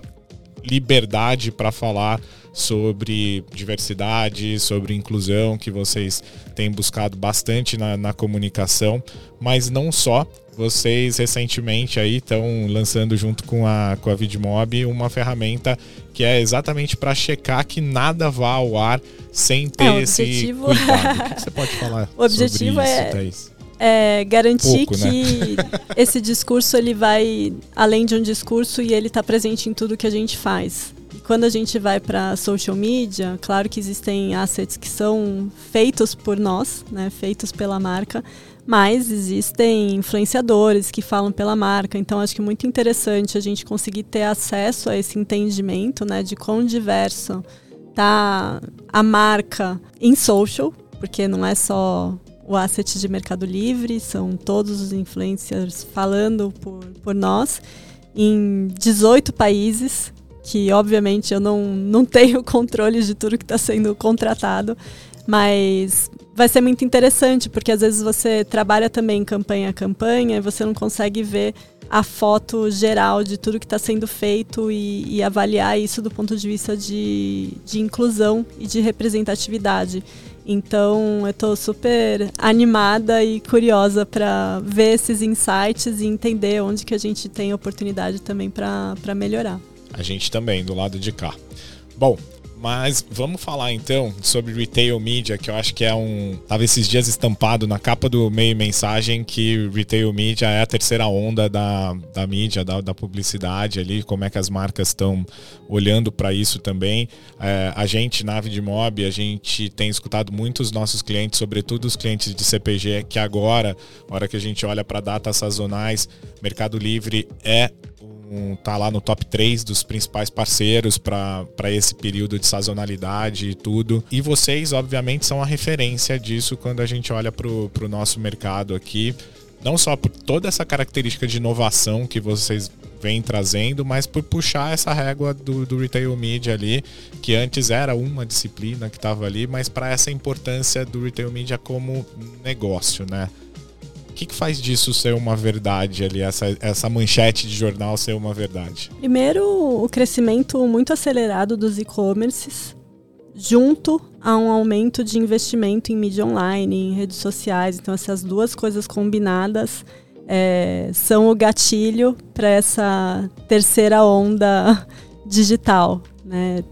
liberdade para falar sobre diversidade, sobre inclusão, que vocês têm buscado bastante na, na comunicação, mas não só. Vocês recentemente aí estão lançando junto com a, com a Vidmob uma ferramenta que é exatamente para checar que nada vá ao ar sem ter é, esse objetivo... cuidado. O que você pode falar o objetivo sobre isso, é... Thaís? é, garantir Pouco, né? que esse discurso ele vai além de um discurso e ele está presente em tudo que a gente faz. Quando a gente vai para social media, claro que existem assets que são feitos por nós, né, feitos pela marca, mas existem influenciadores que falam pela marca. Então acho que é muito interessante a gente conseguir ter acesso a esse entendimento, né, de quão diverso tá a marca em social, porque não é só o asset de Mercado Livre, são todos os influencers falando por, por nós, em 18 países, que obviamente eu não, não tenho controle de tudo que está sendo contratado, mas vai ser muito interessante, porque às vezes você trabalha também campanha a campanha e você não consegue ver a foto geral de tudo que está sendo feito e, e, avaliar isso do ponto de vista de, de inclusão e de representatividade. Então, eu estou super animada e curiosa para ver esses insights e entender onde que a gente tem oportunidade também para melhorar. A gente também, do lado de cá. Bom, mas vamos falar então sobre retail media, que eu acho que é um. Tava esses dias estampado na capa do meio mensagem que retail media é a terceira onda da, da mídia, da, da publicidade ali, como é que as marcas estão olhando para isso também. É, a gente, na Vidmob, a gente tem escutado muitos nossos clientes, sobretudo os clientes de CPG, que agora, hora que a gente olha para datas sazonais, Mercado Livre é tá lá no top 3 dos principais parceiros para esse período de sazonalidade e tudo. E vocês, obviamente, são a referência disso quando a gente olha para o nosso mercado aqui. Não só por toda essa característica de inovação que vocês vêm trazendo, mas por puxar essa régua do, do retail media ali, que antes era uma disciplina que estava ali, mas para essa importância do retail media como negócio, né? Que, que faz disso ser uma verdade ali, essa, essa manchete de jornal ser uma verdade? Primeiro, o crescimento muito acelerado dos e-commerces, junto a um aumento de investimento em mídia online, em redes sociais. Então, essas duas coisas combinadas é, são o gatilho para essa terceira onda digital. Né?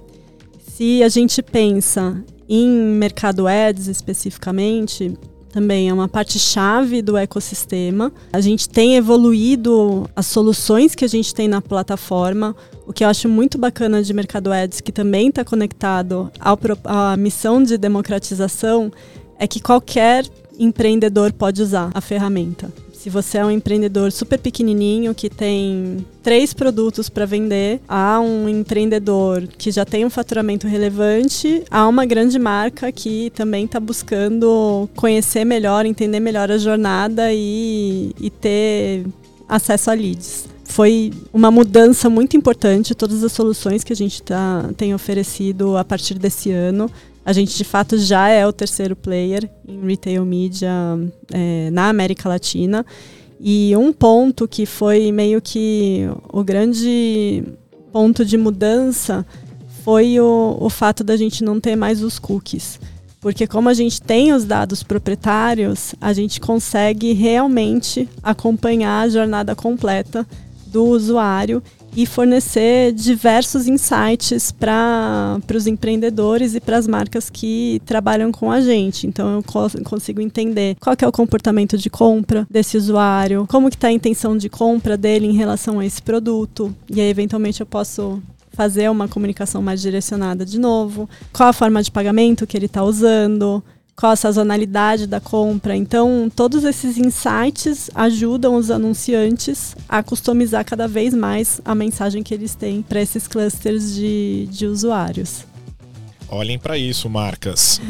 Se a gente pensa em mercado ads especificamente, também é uma parte chave do ecossistema. A gente tem evoluído as soluções que a gente tem na plataforma, o que eu acho muito bacana de Mercado Ads, que também está conectado ao, à missão de democratização, é que qualquer empreendedor pode usar a ferramenta. Se você é um empreendedor super pequenininho que tem três produtos para vender, há um empreendedor que já tem um faturamento relevante, há uma grande marca que também está buscando conhecer melhor, entender melhor a jornada e, e ter acesso a leads foi uma mudança muito importante. Todas as soluções que a gente tá, tem oferecido a partir desse ano a gente, de fato, já é o terceiro player em retail media é, na América Latina. E um ponto que foi meio que o grande ponto de mudança foi o, o fato da gente não ter mais os cookies. Porque como a gente tem os dados proprietários, a gente consegue realmente acompanhar a jornada completa do usuário e fornecer diversos insights para os empreendedores e para as marcas que trabalham com a gente. Então eu consigo entender qual é o comportamento de compra desse usuário, como que está a intenção de compra dele em relação a esse produto e aí eventualmente eu posso fazer uma comunicação mais direcionada de novo, qual a forma de pagamento que ele está usando, qual a sazonalidade da compra. Então, todos esses insights ajudam os anunciantes a customizar cada vez mais a mensagem que eles têm para esses clusters de, de usuários. Olhem para isso, marcas.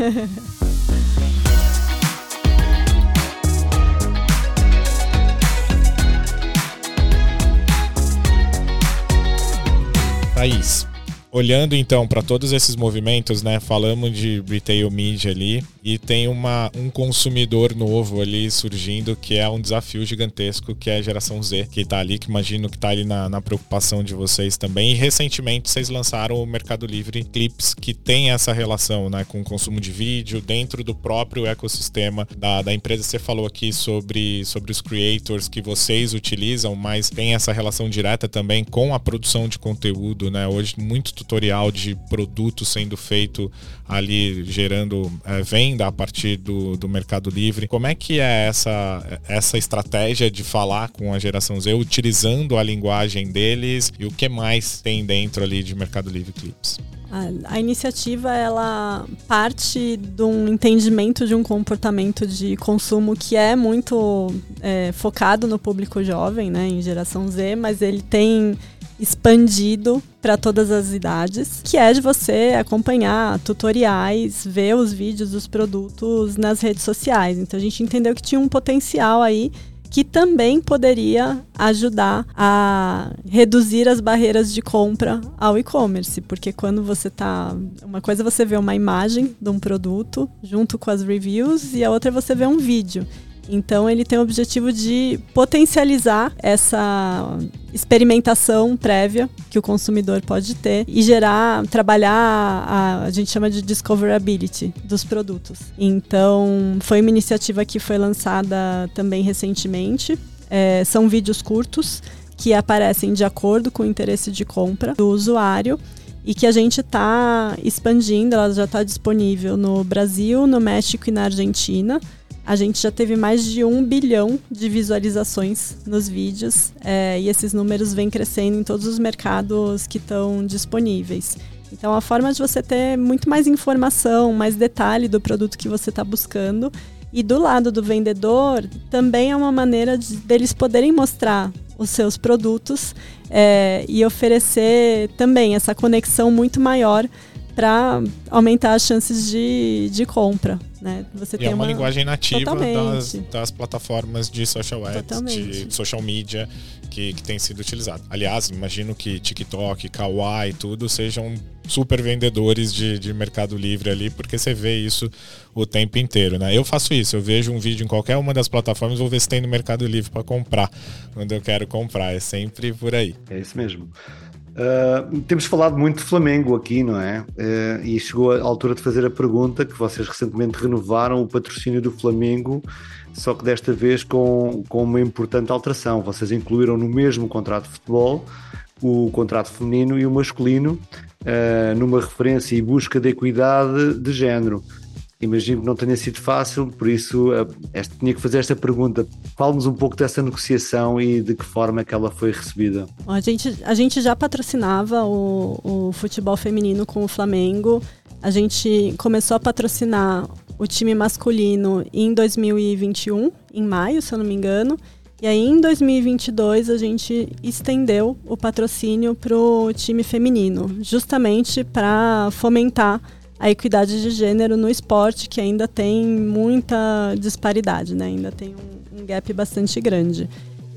Thaís, olhando então para todos esses movimentos, né? Falamos de retail media ali, e tem uma, um consumidor novo ali surgindo que é um desafio gigantesco, que é a geração Z, que está ali, que imagino que está ali na, na, preocupação de vocês também. E recentemente vocês lançaram o Mercado Livre Clips, que tem essa relação né, com o consumo de vídeo dentro do próprio ecossistema da, da empresa. Você falou aqui sobre, sobre os creators que vocês utilizam, mas tem essa relação direta também com a produção de conteúdo, né? Hoje, muito tutorial de produto sendo feito ali, gerando é, venda a partir do, do Mercado Livre. Como é que é essa, essa estratégia de falar com a geração Z, utilizando a linguagem deles e o que mais tem dentro ali de Mercado Livre Clips? A, a, iniciativa ela parte de um entendimento de um comportamento de consumo que é muito é, focado no público jovem, né, em geração Z, mas ele tem expandido para todas as idades, que é de você acompanhar tutoriais, ver os vídeos dos produtos nas redes sociais. Então a gente entendeu que tinha um potencial aí que também poderia ajudar a reduzir as barreiras de compra ao e-commerce, porque quando você tá, uma coisa é você vê uma imagem de um produto junto com as reviews e a outra é você ver um vídeo. Então ele tem o objetivo de potencializar essa experimentação prévia que o consumidor pode ter e gerar, trabalhar a, a gente chama de discoverability dos produtos. Então foi uma iniciativa que foi lançada também recentemente. É, são vídeos curtos que aparecem de acordo com o interesse de compra do usuário e que a gente está expandindo. Ela já está disponível no Brasil, no México e na Argentina a gente já teve mais de um bilhão de visualizações nos vídeos é, e esses números vêm crescendo em todos os mercados que estão disponíveis. Então, a forma de você ter muito mais informação, mais detalhe do produto que você está buscando. E do lado do vendedor, também é uma maneira de, deles poderem mostrar os seus produtos é, e oferecer também essa conexão muito maior para aumentar as chances de, de compra. Né? Você e tem é uma, uma linguagem nativa das, das, plataformas de social ads, Totalmente. de social media que, que tem sido utilizado. Aliás, imagino que TikTok, Kawaii, tudo sejam super vendedores de, de Mercado Livre ali, porque você vê isso o tempo inteiro, né? Eu faço isso, eu vejo um vídeo em qualquer uma das plataformas, vou ver se tem no Mercado Livre para comprar, quando eu quero comprar, é sempre por aí. É isso mesmo. Uh, temos falado muito de Flamengo aqui, não é? Uh, e chegou a altura de fazer a pergunta que vocês recentemente renovaram o patrocínio do Flamengo, só que desta vez com, com uma importante alteração. Vocês incluíram no mesmo contrato de futebol o contrato feminino e o masculino, uh, numa referência e busca de equidade de género imagino que não tenha sido fácil, por isso este, tinha que fazer esta pergunta. Fale-nos um pouco dessa negociação e de que forma é que ela foi recebida. A gente, a gente já patrocinava o, o futebol feminino com o Flamengo. A gente começou a patrocinar o time masculino em 2021, em maio, se eu não me engano. E aí, em 2022, a gente estendeu o patrocínio para o time feminino, justamente para fomentar a equidade de gênero no esporte, que ainda tem muita disparidade, né? ainda tem um, um gap bastante grande.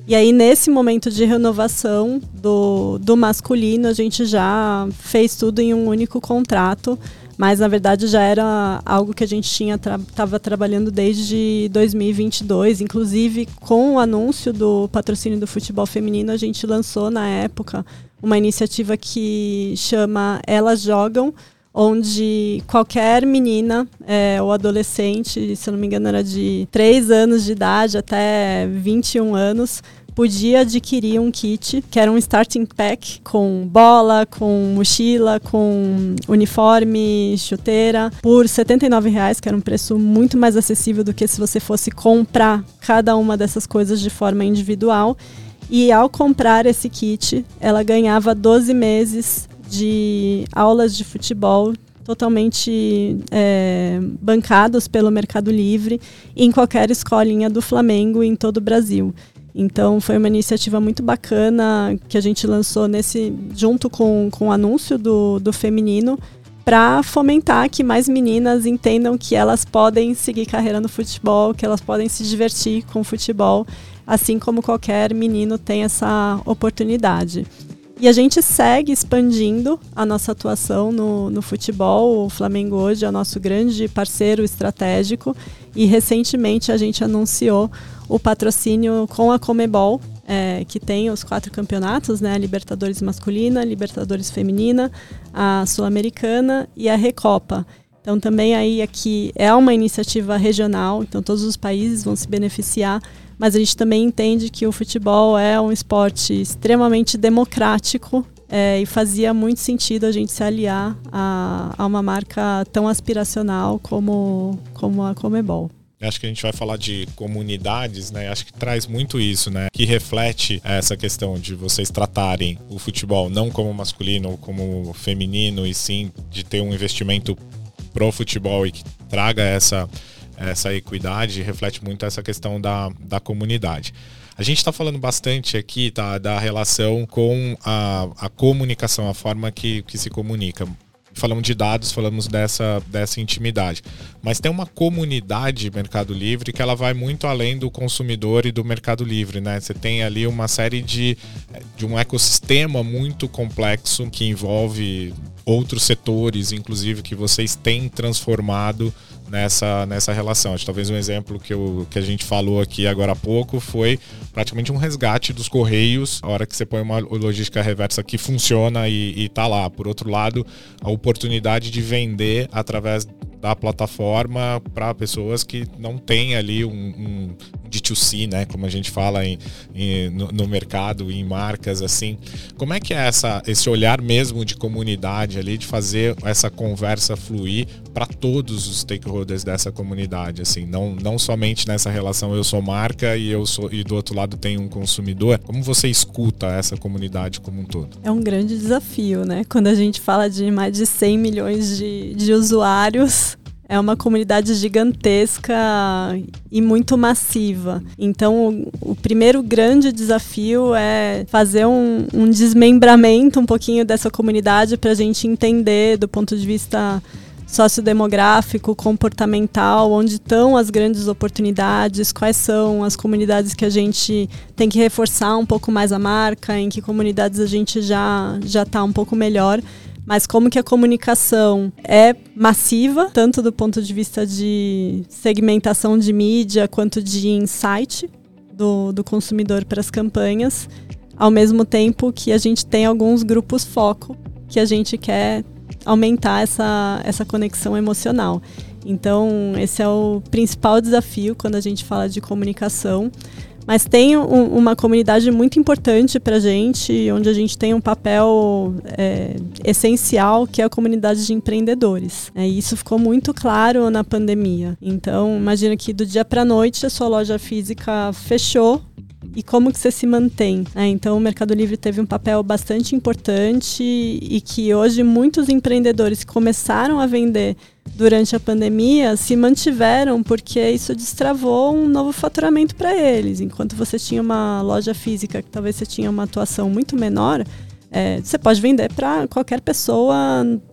E aí, nesse momento de renovação do, do masculino, a gente já fez tudo em um único contrato, mas na verdade já era algo que a gente tinha estava tra trabalhando desde 2022. Inclusive, com o anúncio do patrocínio do futebol feminino, a gente lançou na época uma iniciativa que chama Elas Jogam, onde qualquer menina é, ou adolescente, se eu não me engano era de 3 anos de idade até 21 anos, podia adquirir um kit, que era um starting pack, com bola, com mochila, com uniforme, chuteira, por R$ 79,00, que era um preço muito mais acessível do que se você fosse comprar cada uma dessas coisas de forma individual. E ao comprar esse kit, ela ganhava 12 meses de aulas de futebol totalmente é, bancados pelo Mercado Livre em qualquer escolinha do Flamengo em todo o Brasil. Então foi uma iniciativa muito bacana que a gente lançou nesse junto com, com o anúncio do, do feminino para fomentar que mais meninas entendam que elas podem seguir carreira no futebol, que elas podem se divertir com o futebol, assim como qualquer menino tem essa oportunidade. E a gente segue expandindo a nossa atuação no, no futebol. O Flamengo hoje é o nosso grande parceiro estratégico e recentemente a gente anunciou o patrocínio com a Comebol, é, que tem os quatro campeonatos, né? A Libertadores masculina, Libertadores feminina, a Sul-Americana e a Recopa. Então também aí aqui é uma iniciativa regional, então todos os países vão se beneficiar mas a gente também entende que o futebol é um esporte extremamente democrático é, e fazia muito sentido a gente se aliar a, a uma marca tão aspiracional como, como a Comebol. Acho que a gente vai falar de comunidades, né? Acho que traz muito isso, né? Que reflete essa questão de vocês tratarem o futebol não como masculino ou como feminino, e sim de ter um investimento pro futebol e que traga essa essa equidade reflete muito essa questão da, da comunidade. A gente está falando bastante aqui tá, da relação com a, a comunicação, a forma que, que se comunica. Falamos de dados, falamos dessa, dessa intimidade. Mas tem uma comunidade Mercado Livre que ela vai muito além do consumidor e do Mercado Livre, né? Você tem ali uma série de, de um ecossistema muito complexo que envolve outros setores, inclusive, que vocês têm transformado nessa, nessa relação. Acho, talvez um exemplo que, eu, que a gente falou aqui agora há pouco foi praticamente um resgate dos correios, a hora que você põe uma logística reversa que funciona e, está lá. Por outro lado, a oportunidade de vender através da plataforma para pessoas que não têm ali um, um D2C, né, como a gente fala em, em no, no, mercado, em marcas assim. Como é que é essa, esse olhar mesmo de comunidade ali, de fazer essa conversa fluir para todos os stakeholders dessa comunidade, assim, não, não somente nessa relação eu sou marca e eu sou e do outro lado tem um consumidor. Como você escuta essa comunidade como um todo? É um grande desafio, né? Quando a gente fala de mais de 100 milhões de, de usuários, é uma comunidade gigantesca e muito massiva. Então, o, o primeiro grande desafio é fazer um, um desmembramento um pouquinho dessa comunidade para a gente entender do ponto de vista sociodemográfico, comportamental, onde estão as grandes oportunidades, quais são as comunidades que a gente tem que reforçar um pouco mais a marca, em que comunidades a gente já já está um pouco melhor. Mas como que a comunicação é massiva, tanto do ponto de vista de segmentação de mídia quanto de insight do, do consumidor para as campanhas, ao mesmo tempo que a gente tem alguns grupos foco que a gente quer aumentar essa, essa conexão emocional. Então, esse é o principal desafio quando a gente fala de comunicação. Mas tem um, uma comunidade muito importante para a gente, onde a gente tem um papel é, essencial, que é a comunidade de empreendedores. É, isso ficou muito claro na pandemia. Então, imagina que do dia para a noite a sua loja física fechou e como que você se mantém. Né? Então, o Mercado Livre teve um papel bastante importante e que hoje muitos empreendedores que começaram a vender durante a pandemia se mantiveram porque isso destravou um novo faturamento para eles. Enquanto você tinha uma loja física que talvez você tinha uma atuação muito menor, é, você pode vender para qualquer pessoa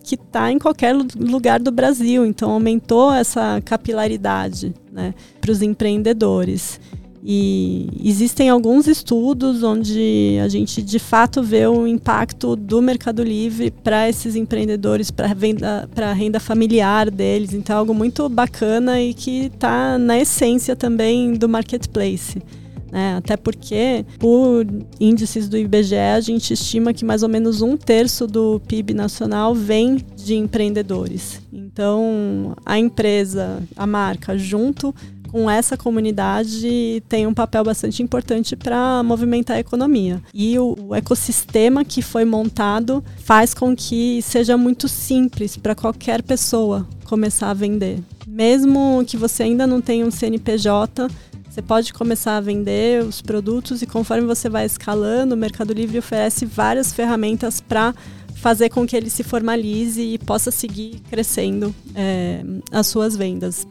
que está em qualquer lugar do Brasil. Então aumentou essa capilaridade né, para os empreendedores. E existem alguns estudos onde a gente de fato vê o impacto do Mercado Livre para esses empreendedores, para a renda familiar deles. Então é algo muito bacana e que está na essência também do marketplace. Né? Até porque, por índices do IBGE, a gente estima que mais ou menos um terço do PIB nacional vem de empreendedores. Então, a empresa, a marca, junto com essa comunidade tem um papel bastante importante para movimentar a economia. E o, o, ecossistema que foi montado faz com que seja muito simples para qualquer pessoa começar a vender. Mesmo que você ainda não tenha um CNPJ, você pode começar a vender os produtos e conforme você vai escalando, o Mercado Livre oferece várias ferramentas para fazer com que ele se formalize e possa seguir crescendo é, as suas vendas.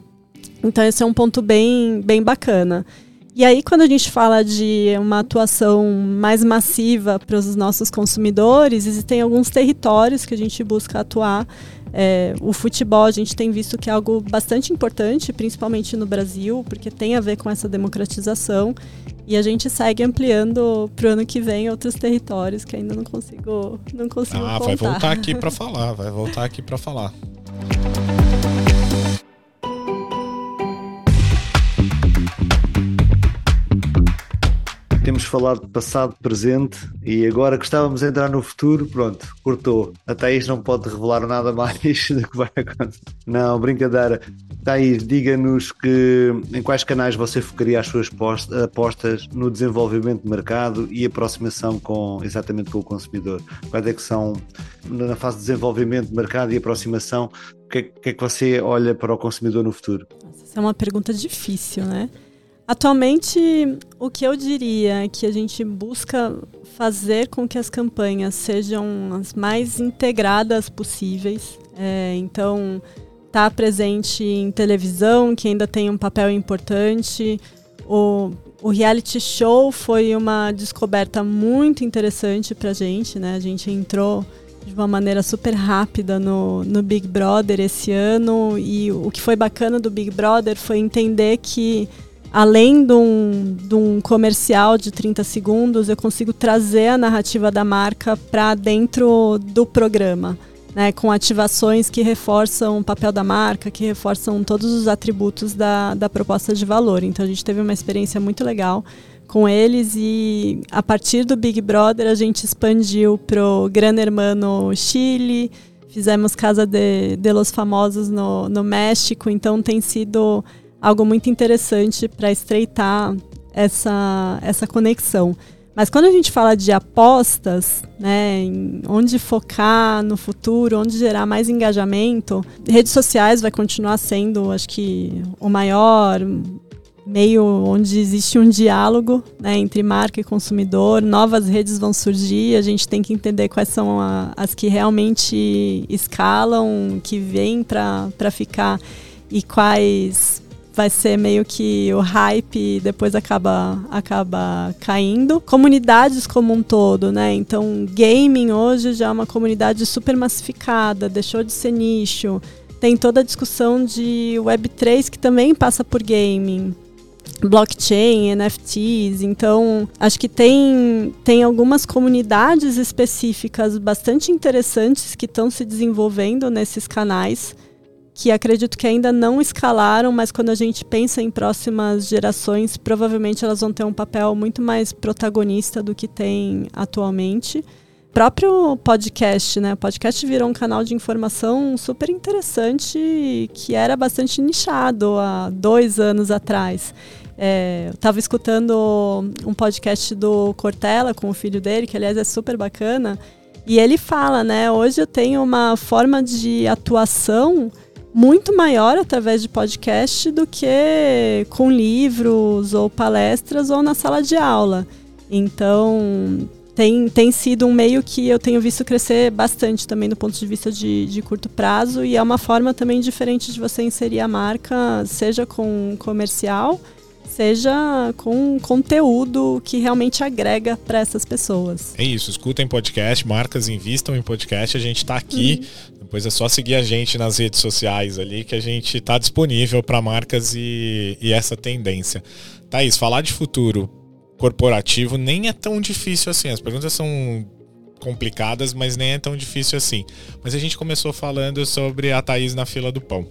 Então esse é um ponto bem, bem bacana. E aí, quando a gente fala de uma atuação mais massiva para os nossos consumidores, existem alguns territórios que a gente busca atuar. É, o futebol a gente tem visto que é algo bastante importante, principalmente no Brasil, porque tem a ver com essa democratização. E a gente segue ampliando para o ano que vem outros territórios que ainda não consigo, não consigo Ah, contar. vai voltar aqui para falar, vai voltar aqui para falar. Temos falado de passado, presente e agora que estávamos a entrar no futuro, pronto, cortou. A Thaís não pode revelar nada mais do que vai acontecer. Não, brincadeira. Thaís, diga-nos que em quais canais você focaria as suas apostas no desenvolvimento de mercado e aproximação com exatamente com o consumidor. Quais é que são, na fase de desenvolvimento de mercado e aproximação, o é, que é que você olha para o consumidor no futuro? Essa é uma pergunta difícil, né? Atualmente, o que eu diria é que a gente busca fazer com que as campanhas sejam as mais integradas possíveis. É, então, estar tá presente em televisão, que ainda tem um papel importante. O, o reality show foi uma descoberta muito interessante para a gente, né? A gente entrou de uma maneira super rápida no, no Big Brother esse ano e o que foi bacana do Big Brother foi entender que além de um, de um comercial de 30 segundos, eu consigo trazer a narrativa da marca para dentro do programa. Né, com ativações que reforçam o papel da marca, que reforçam todos os atributos da, da proposta de valor. Então a gente teve uma experiência muito legal com eles e a partir do Big Brother a gente expandiu para o Gran Hermano Chile, fizemos Casa de, de los Famosos no, no México, então tem sido algo muito interessante para estreitar essa, essa conexão. Mas quando a gente fala de apostas, né, onde focar no futuro, onde gerar mais engajamento, redes sociais vai continuar sendo, acho que, o maior meio onde existe um diálogo né, entre marca e consumidor. Novas redes vão surgir, a gente tem que entender quais são a, as que realmente escalam, que vêm para ficar e quais vai ser meio que o hype depois acaba, acaba caindo. Comunidades como um todo, né? Então, gaming hoje já é uma comunidade super massificada, deixou de ser nicho. Tem toda a discussão de Web3 que também passa por gaming. Blockchain, NFTs, então acho que tem, tem algumas comunidades específicas bastante interessantes que estão se desenvolvendo nesses canais que acredito que ainda não escalaram, mas quando a gente pensa em próximas gerações, provavelmente elas vão ter um papel muito mais protagonista do que tem atualmente. O próprio podcast, né? O podcast virou um canal de informação super interessante que era bastante nichado há dois anos atrás. É, eu estava escutando um podcast do Cortella com o filho dele, que aliás é super bacana, e ele fala, né? Hoje eu tenho uma forma de atuação muito maior através de podcast do que com livros ou palestras ou na sala de aula. Então, tem, tem sido um meio que eu tenho visto crescer bastante também do ponto de vista de, de curto prazo e é uma forma também diferente de você inserir a marca, seja com comercial, seja com conteúdo que realmente agrega para essas pessoas. É isso, escutem podcast, marcas invistam em podcast, a gente está aqui. Uhum. Depois é só seguir a gente nas redes sociais ali que a gente está disponível para marcas e, e essa tendência. Thaís, falar de futuro corporativo nem é tão difícil assim. As perguntas são complicadas, mas nem é tão difícil assim. Mas a gente começou falando sobre a Thaís na fila do pão.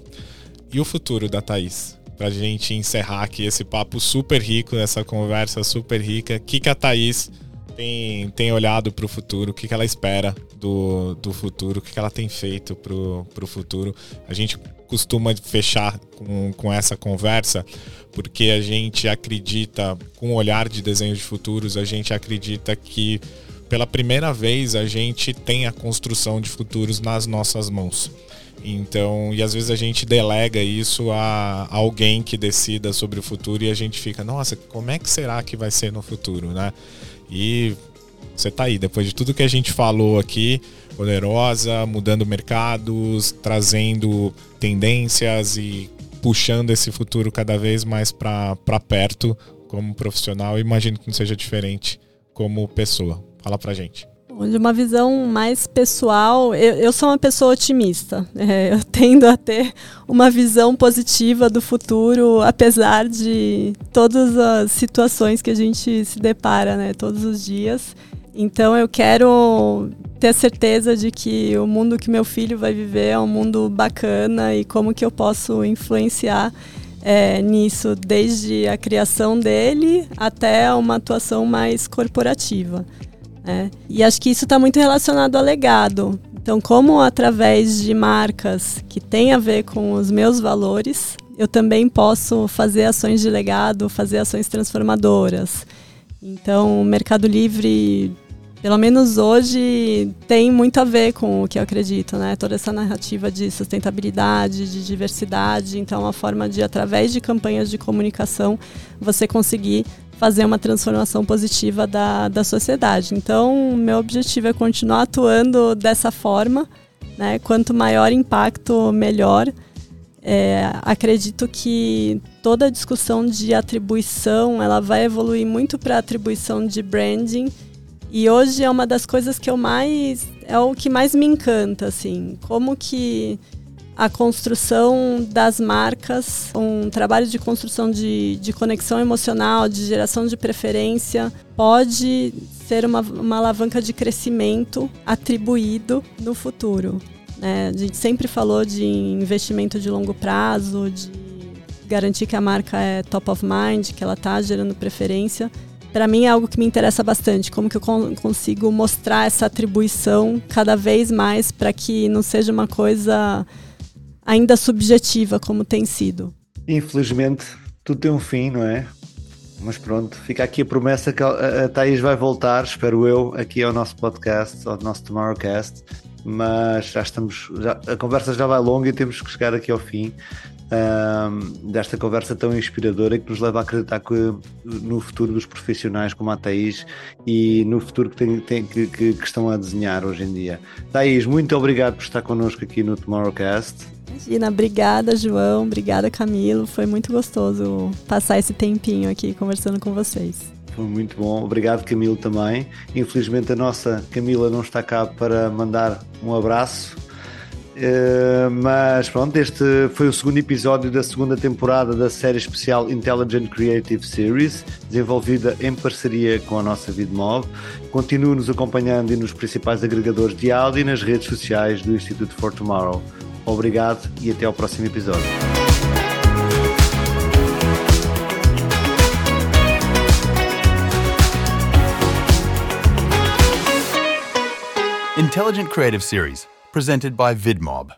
E o futuro da Thaís? Pra gente encerrar aqui esse papo super rico, essa conversa super rica. O que, que a Thaís tem, tem olhado para o futuro, o que, que ela espera do, do futuro, o que, que ela tem feito para o futuro. A gente costuma fechar com, com essa conversa porque a gente acredita, com o olhar de desenho de futuros, a gente acredita que pela primeira vez a gente tem a construção de futuros nas nossas mãos. Então, e às vezes a gente delega isso a alguém que decida sobre o futuro e a gente fica, nossa, como é que será que vai ser no futuro, né? E você tá aí, depois de tudo que a gente falou aqui, poderosa, mudando mercados, trazendo tendências e puxando esse futuro cada vez mais para perto como profissional. Imagino que não seja diferente como pessoa. Fala pra gente. De uma visão mais pessoal, eu, eu sou uma pessoa otimista. É, eu tendo a ter uma visão positiva do futuro, apesar de todas as situações que a gente se depara né, todos os dias. Então eu quero ter certeza de que o mundo que meu filho vai viver é um mundo bacana e como que eu posso influenciar é, nisso, desde a criação dele até uma atuação mais corporativa. Né? E acho que isso está muito relacionado ao legado. Então, como através de marcas que têm a ver com os meus valores, eu também posso fazer ações de legado, fazer ações transformadoras. Então, o Mercado Livre pelo menos hoje, tem muito a ver com o que eu acredito, né? Toda essa narrativa de sustentabilidade, de diversidade. Então, é uma forma de, através de campanhas de comunicação, você conseguir fazer uma transformação positiva da, da sociedade. Então, meu objetivo é continuar atuando dessa forma, né? Quanto maior impacto, melhor. É, acredito que toda a discussão de atribuição ela vai evoluir muito para atribuição de branding e hoje é uma das coisas que eu mais. É o que mais me encanta, assim. Como que a construção das marcas, um trabalho de construção de, de conexão emocional, de geração de preferência, pode ser uma, uma alavanca de crescimento atribuído no futuro. Né? A gente sempre falou de investimento de longo prazo, de garantir que a marca é top of mind, que ela está gerando preferência para mim é algo que me interessa bastante, como que eu consigo mostrar essa atribuição cada vez mais para que não seja uma coisa ainda subjetiva como tem sido. Infelizmente, tudo tem um fim, não é? Mas pronto, fica aqui a promessa que a Thaís vai voltar, espero eu, aqui ao nosso podcast, ao nosso Tomorrowcast. Mas já estamos, já, a conversa já vai longa e temos que chegar aqui ao fim um, desta conversa tão inspiradora que nos leva a acreditar que no futuro dos profissionais como a Thaís e no futuro que, tem, tem, que, que, que, estão a desenhar hoje em dia. Thaís, muito obrigado por estar connosco aqui no Tomorrowcast. Imagina, obrigada João, obrigada Camilo, foi muito gostoso passar esse tempinho aqui conversando com vocês. Foi muito bom. Obrigado, Camilo, também. Infelizmente, a nossa Camila não está cá para mandar um abraço, Uh, mas pronto, este foi o segundo episódio da segunda temporada da série especial Intelligent Creative Series, desenvolvida em parceria com a nossa VidMob. Continue-nos acompanhando e nos principais agregadores de áudio e nas redes sociais do Instituto for Tomorrow. Obrigado e até ao próximo episódio. Intelligent Creative Series presented by VidMob.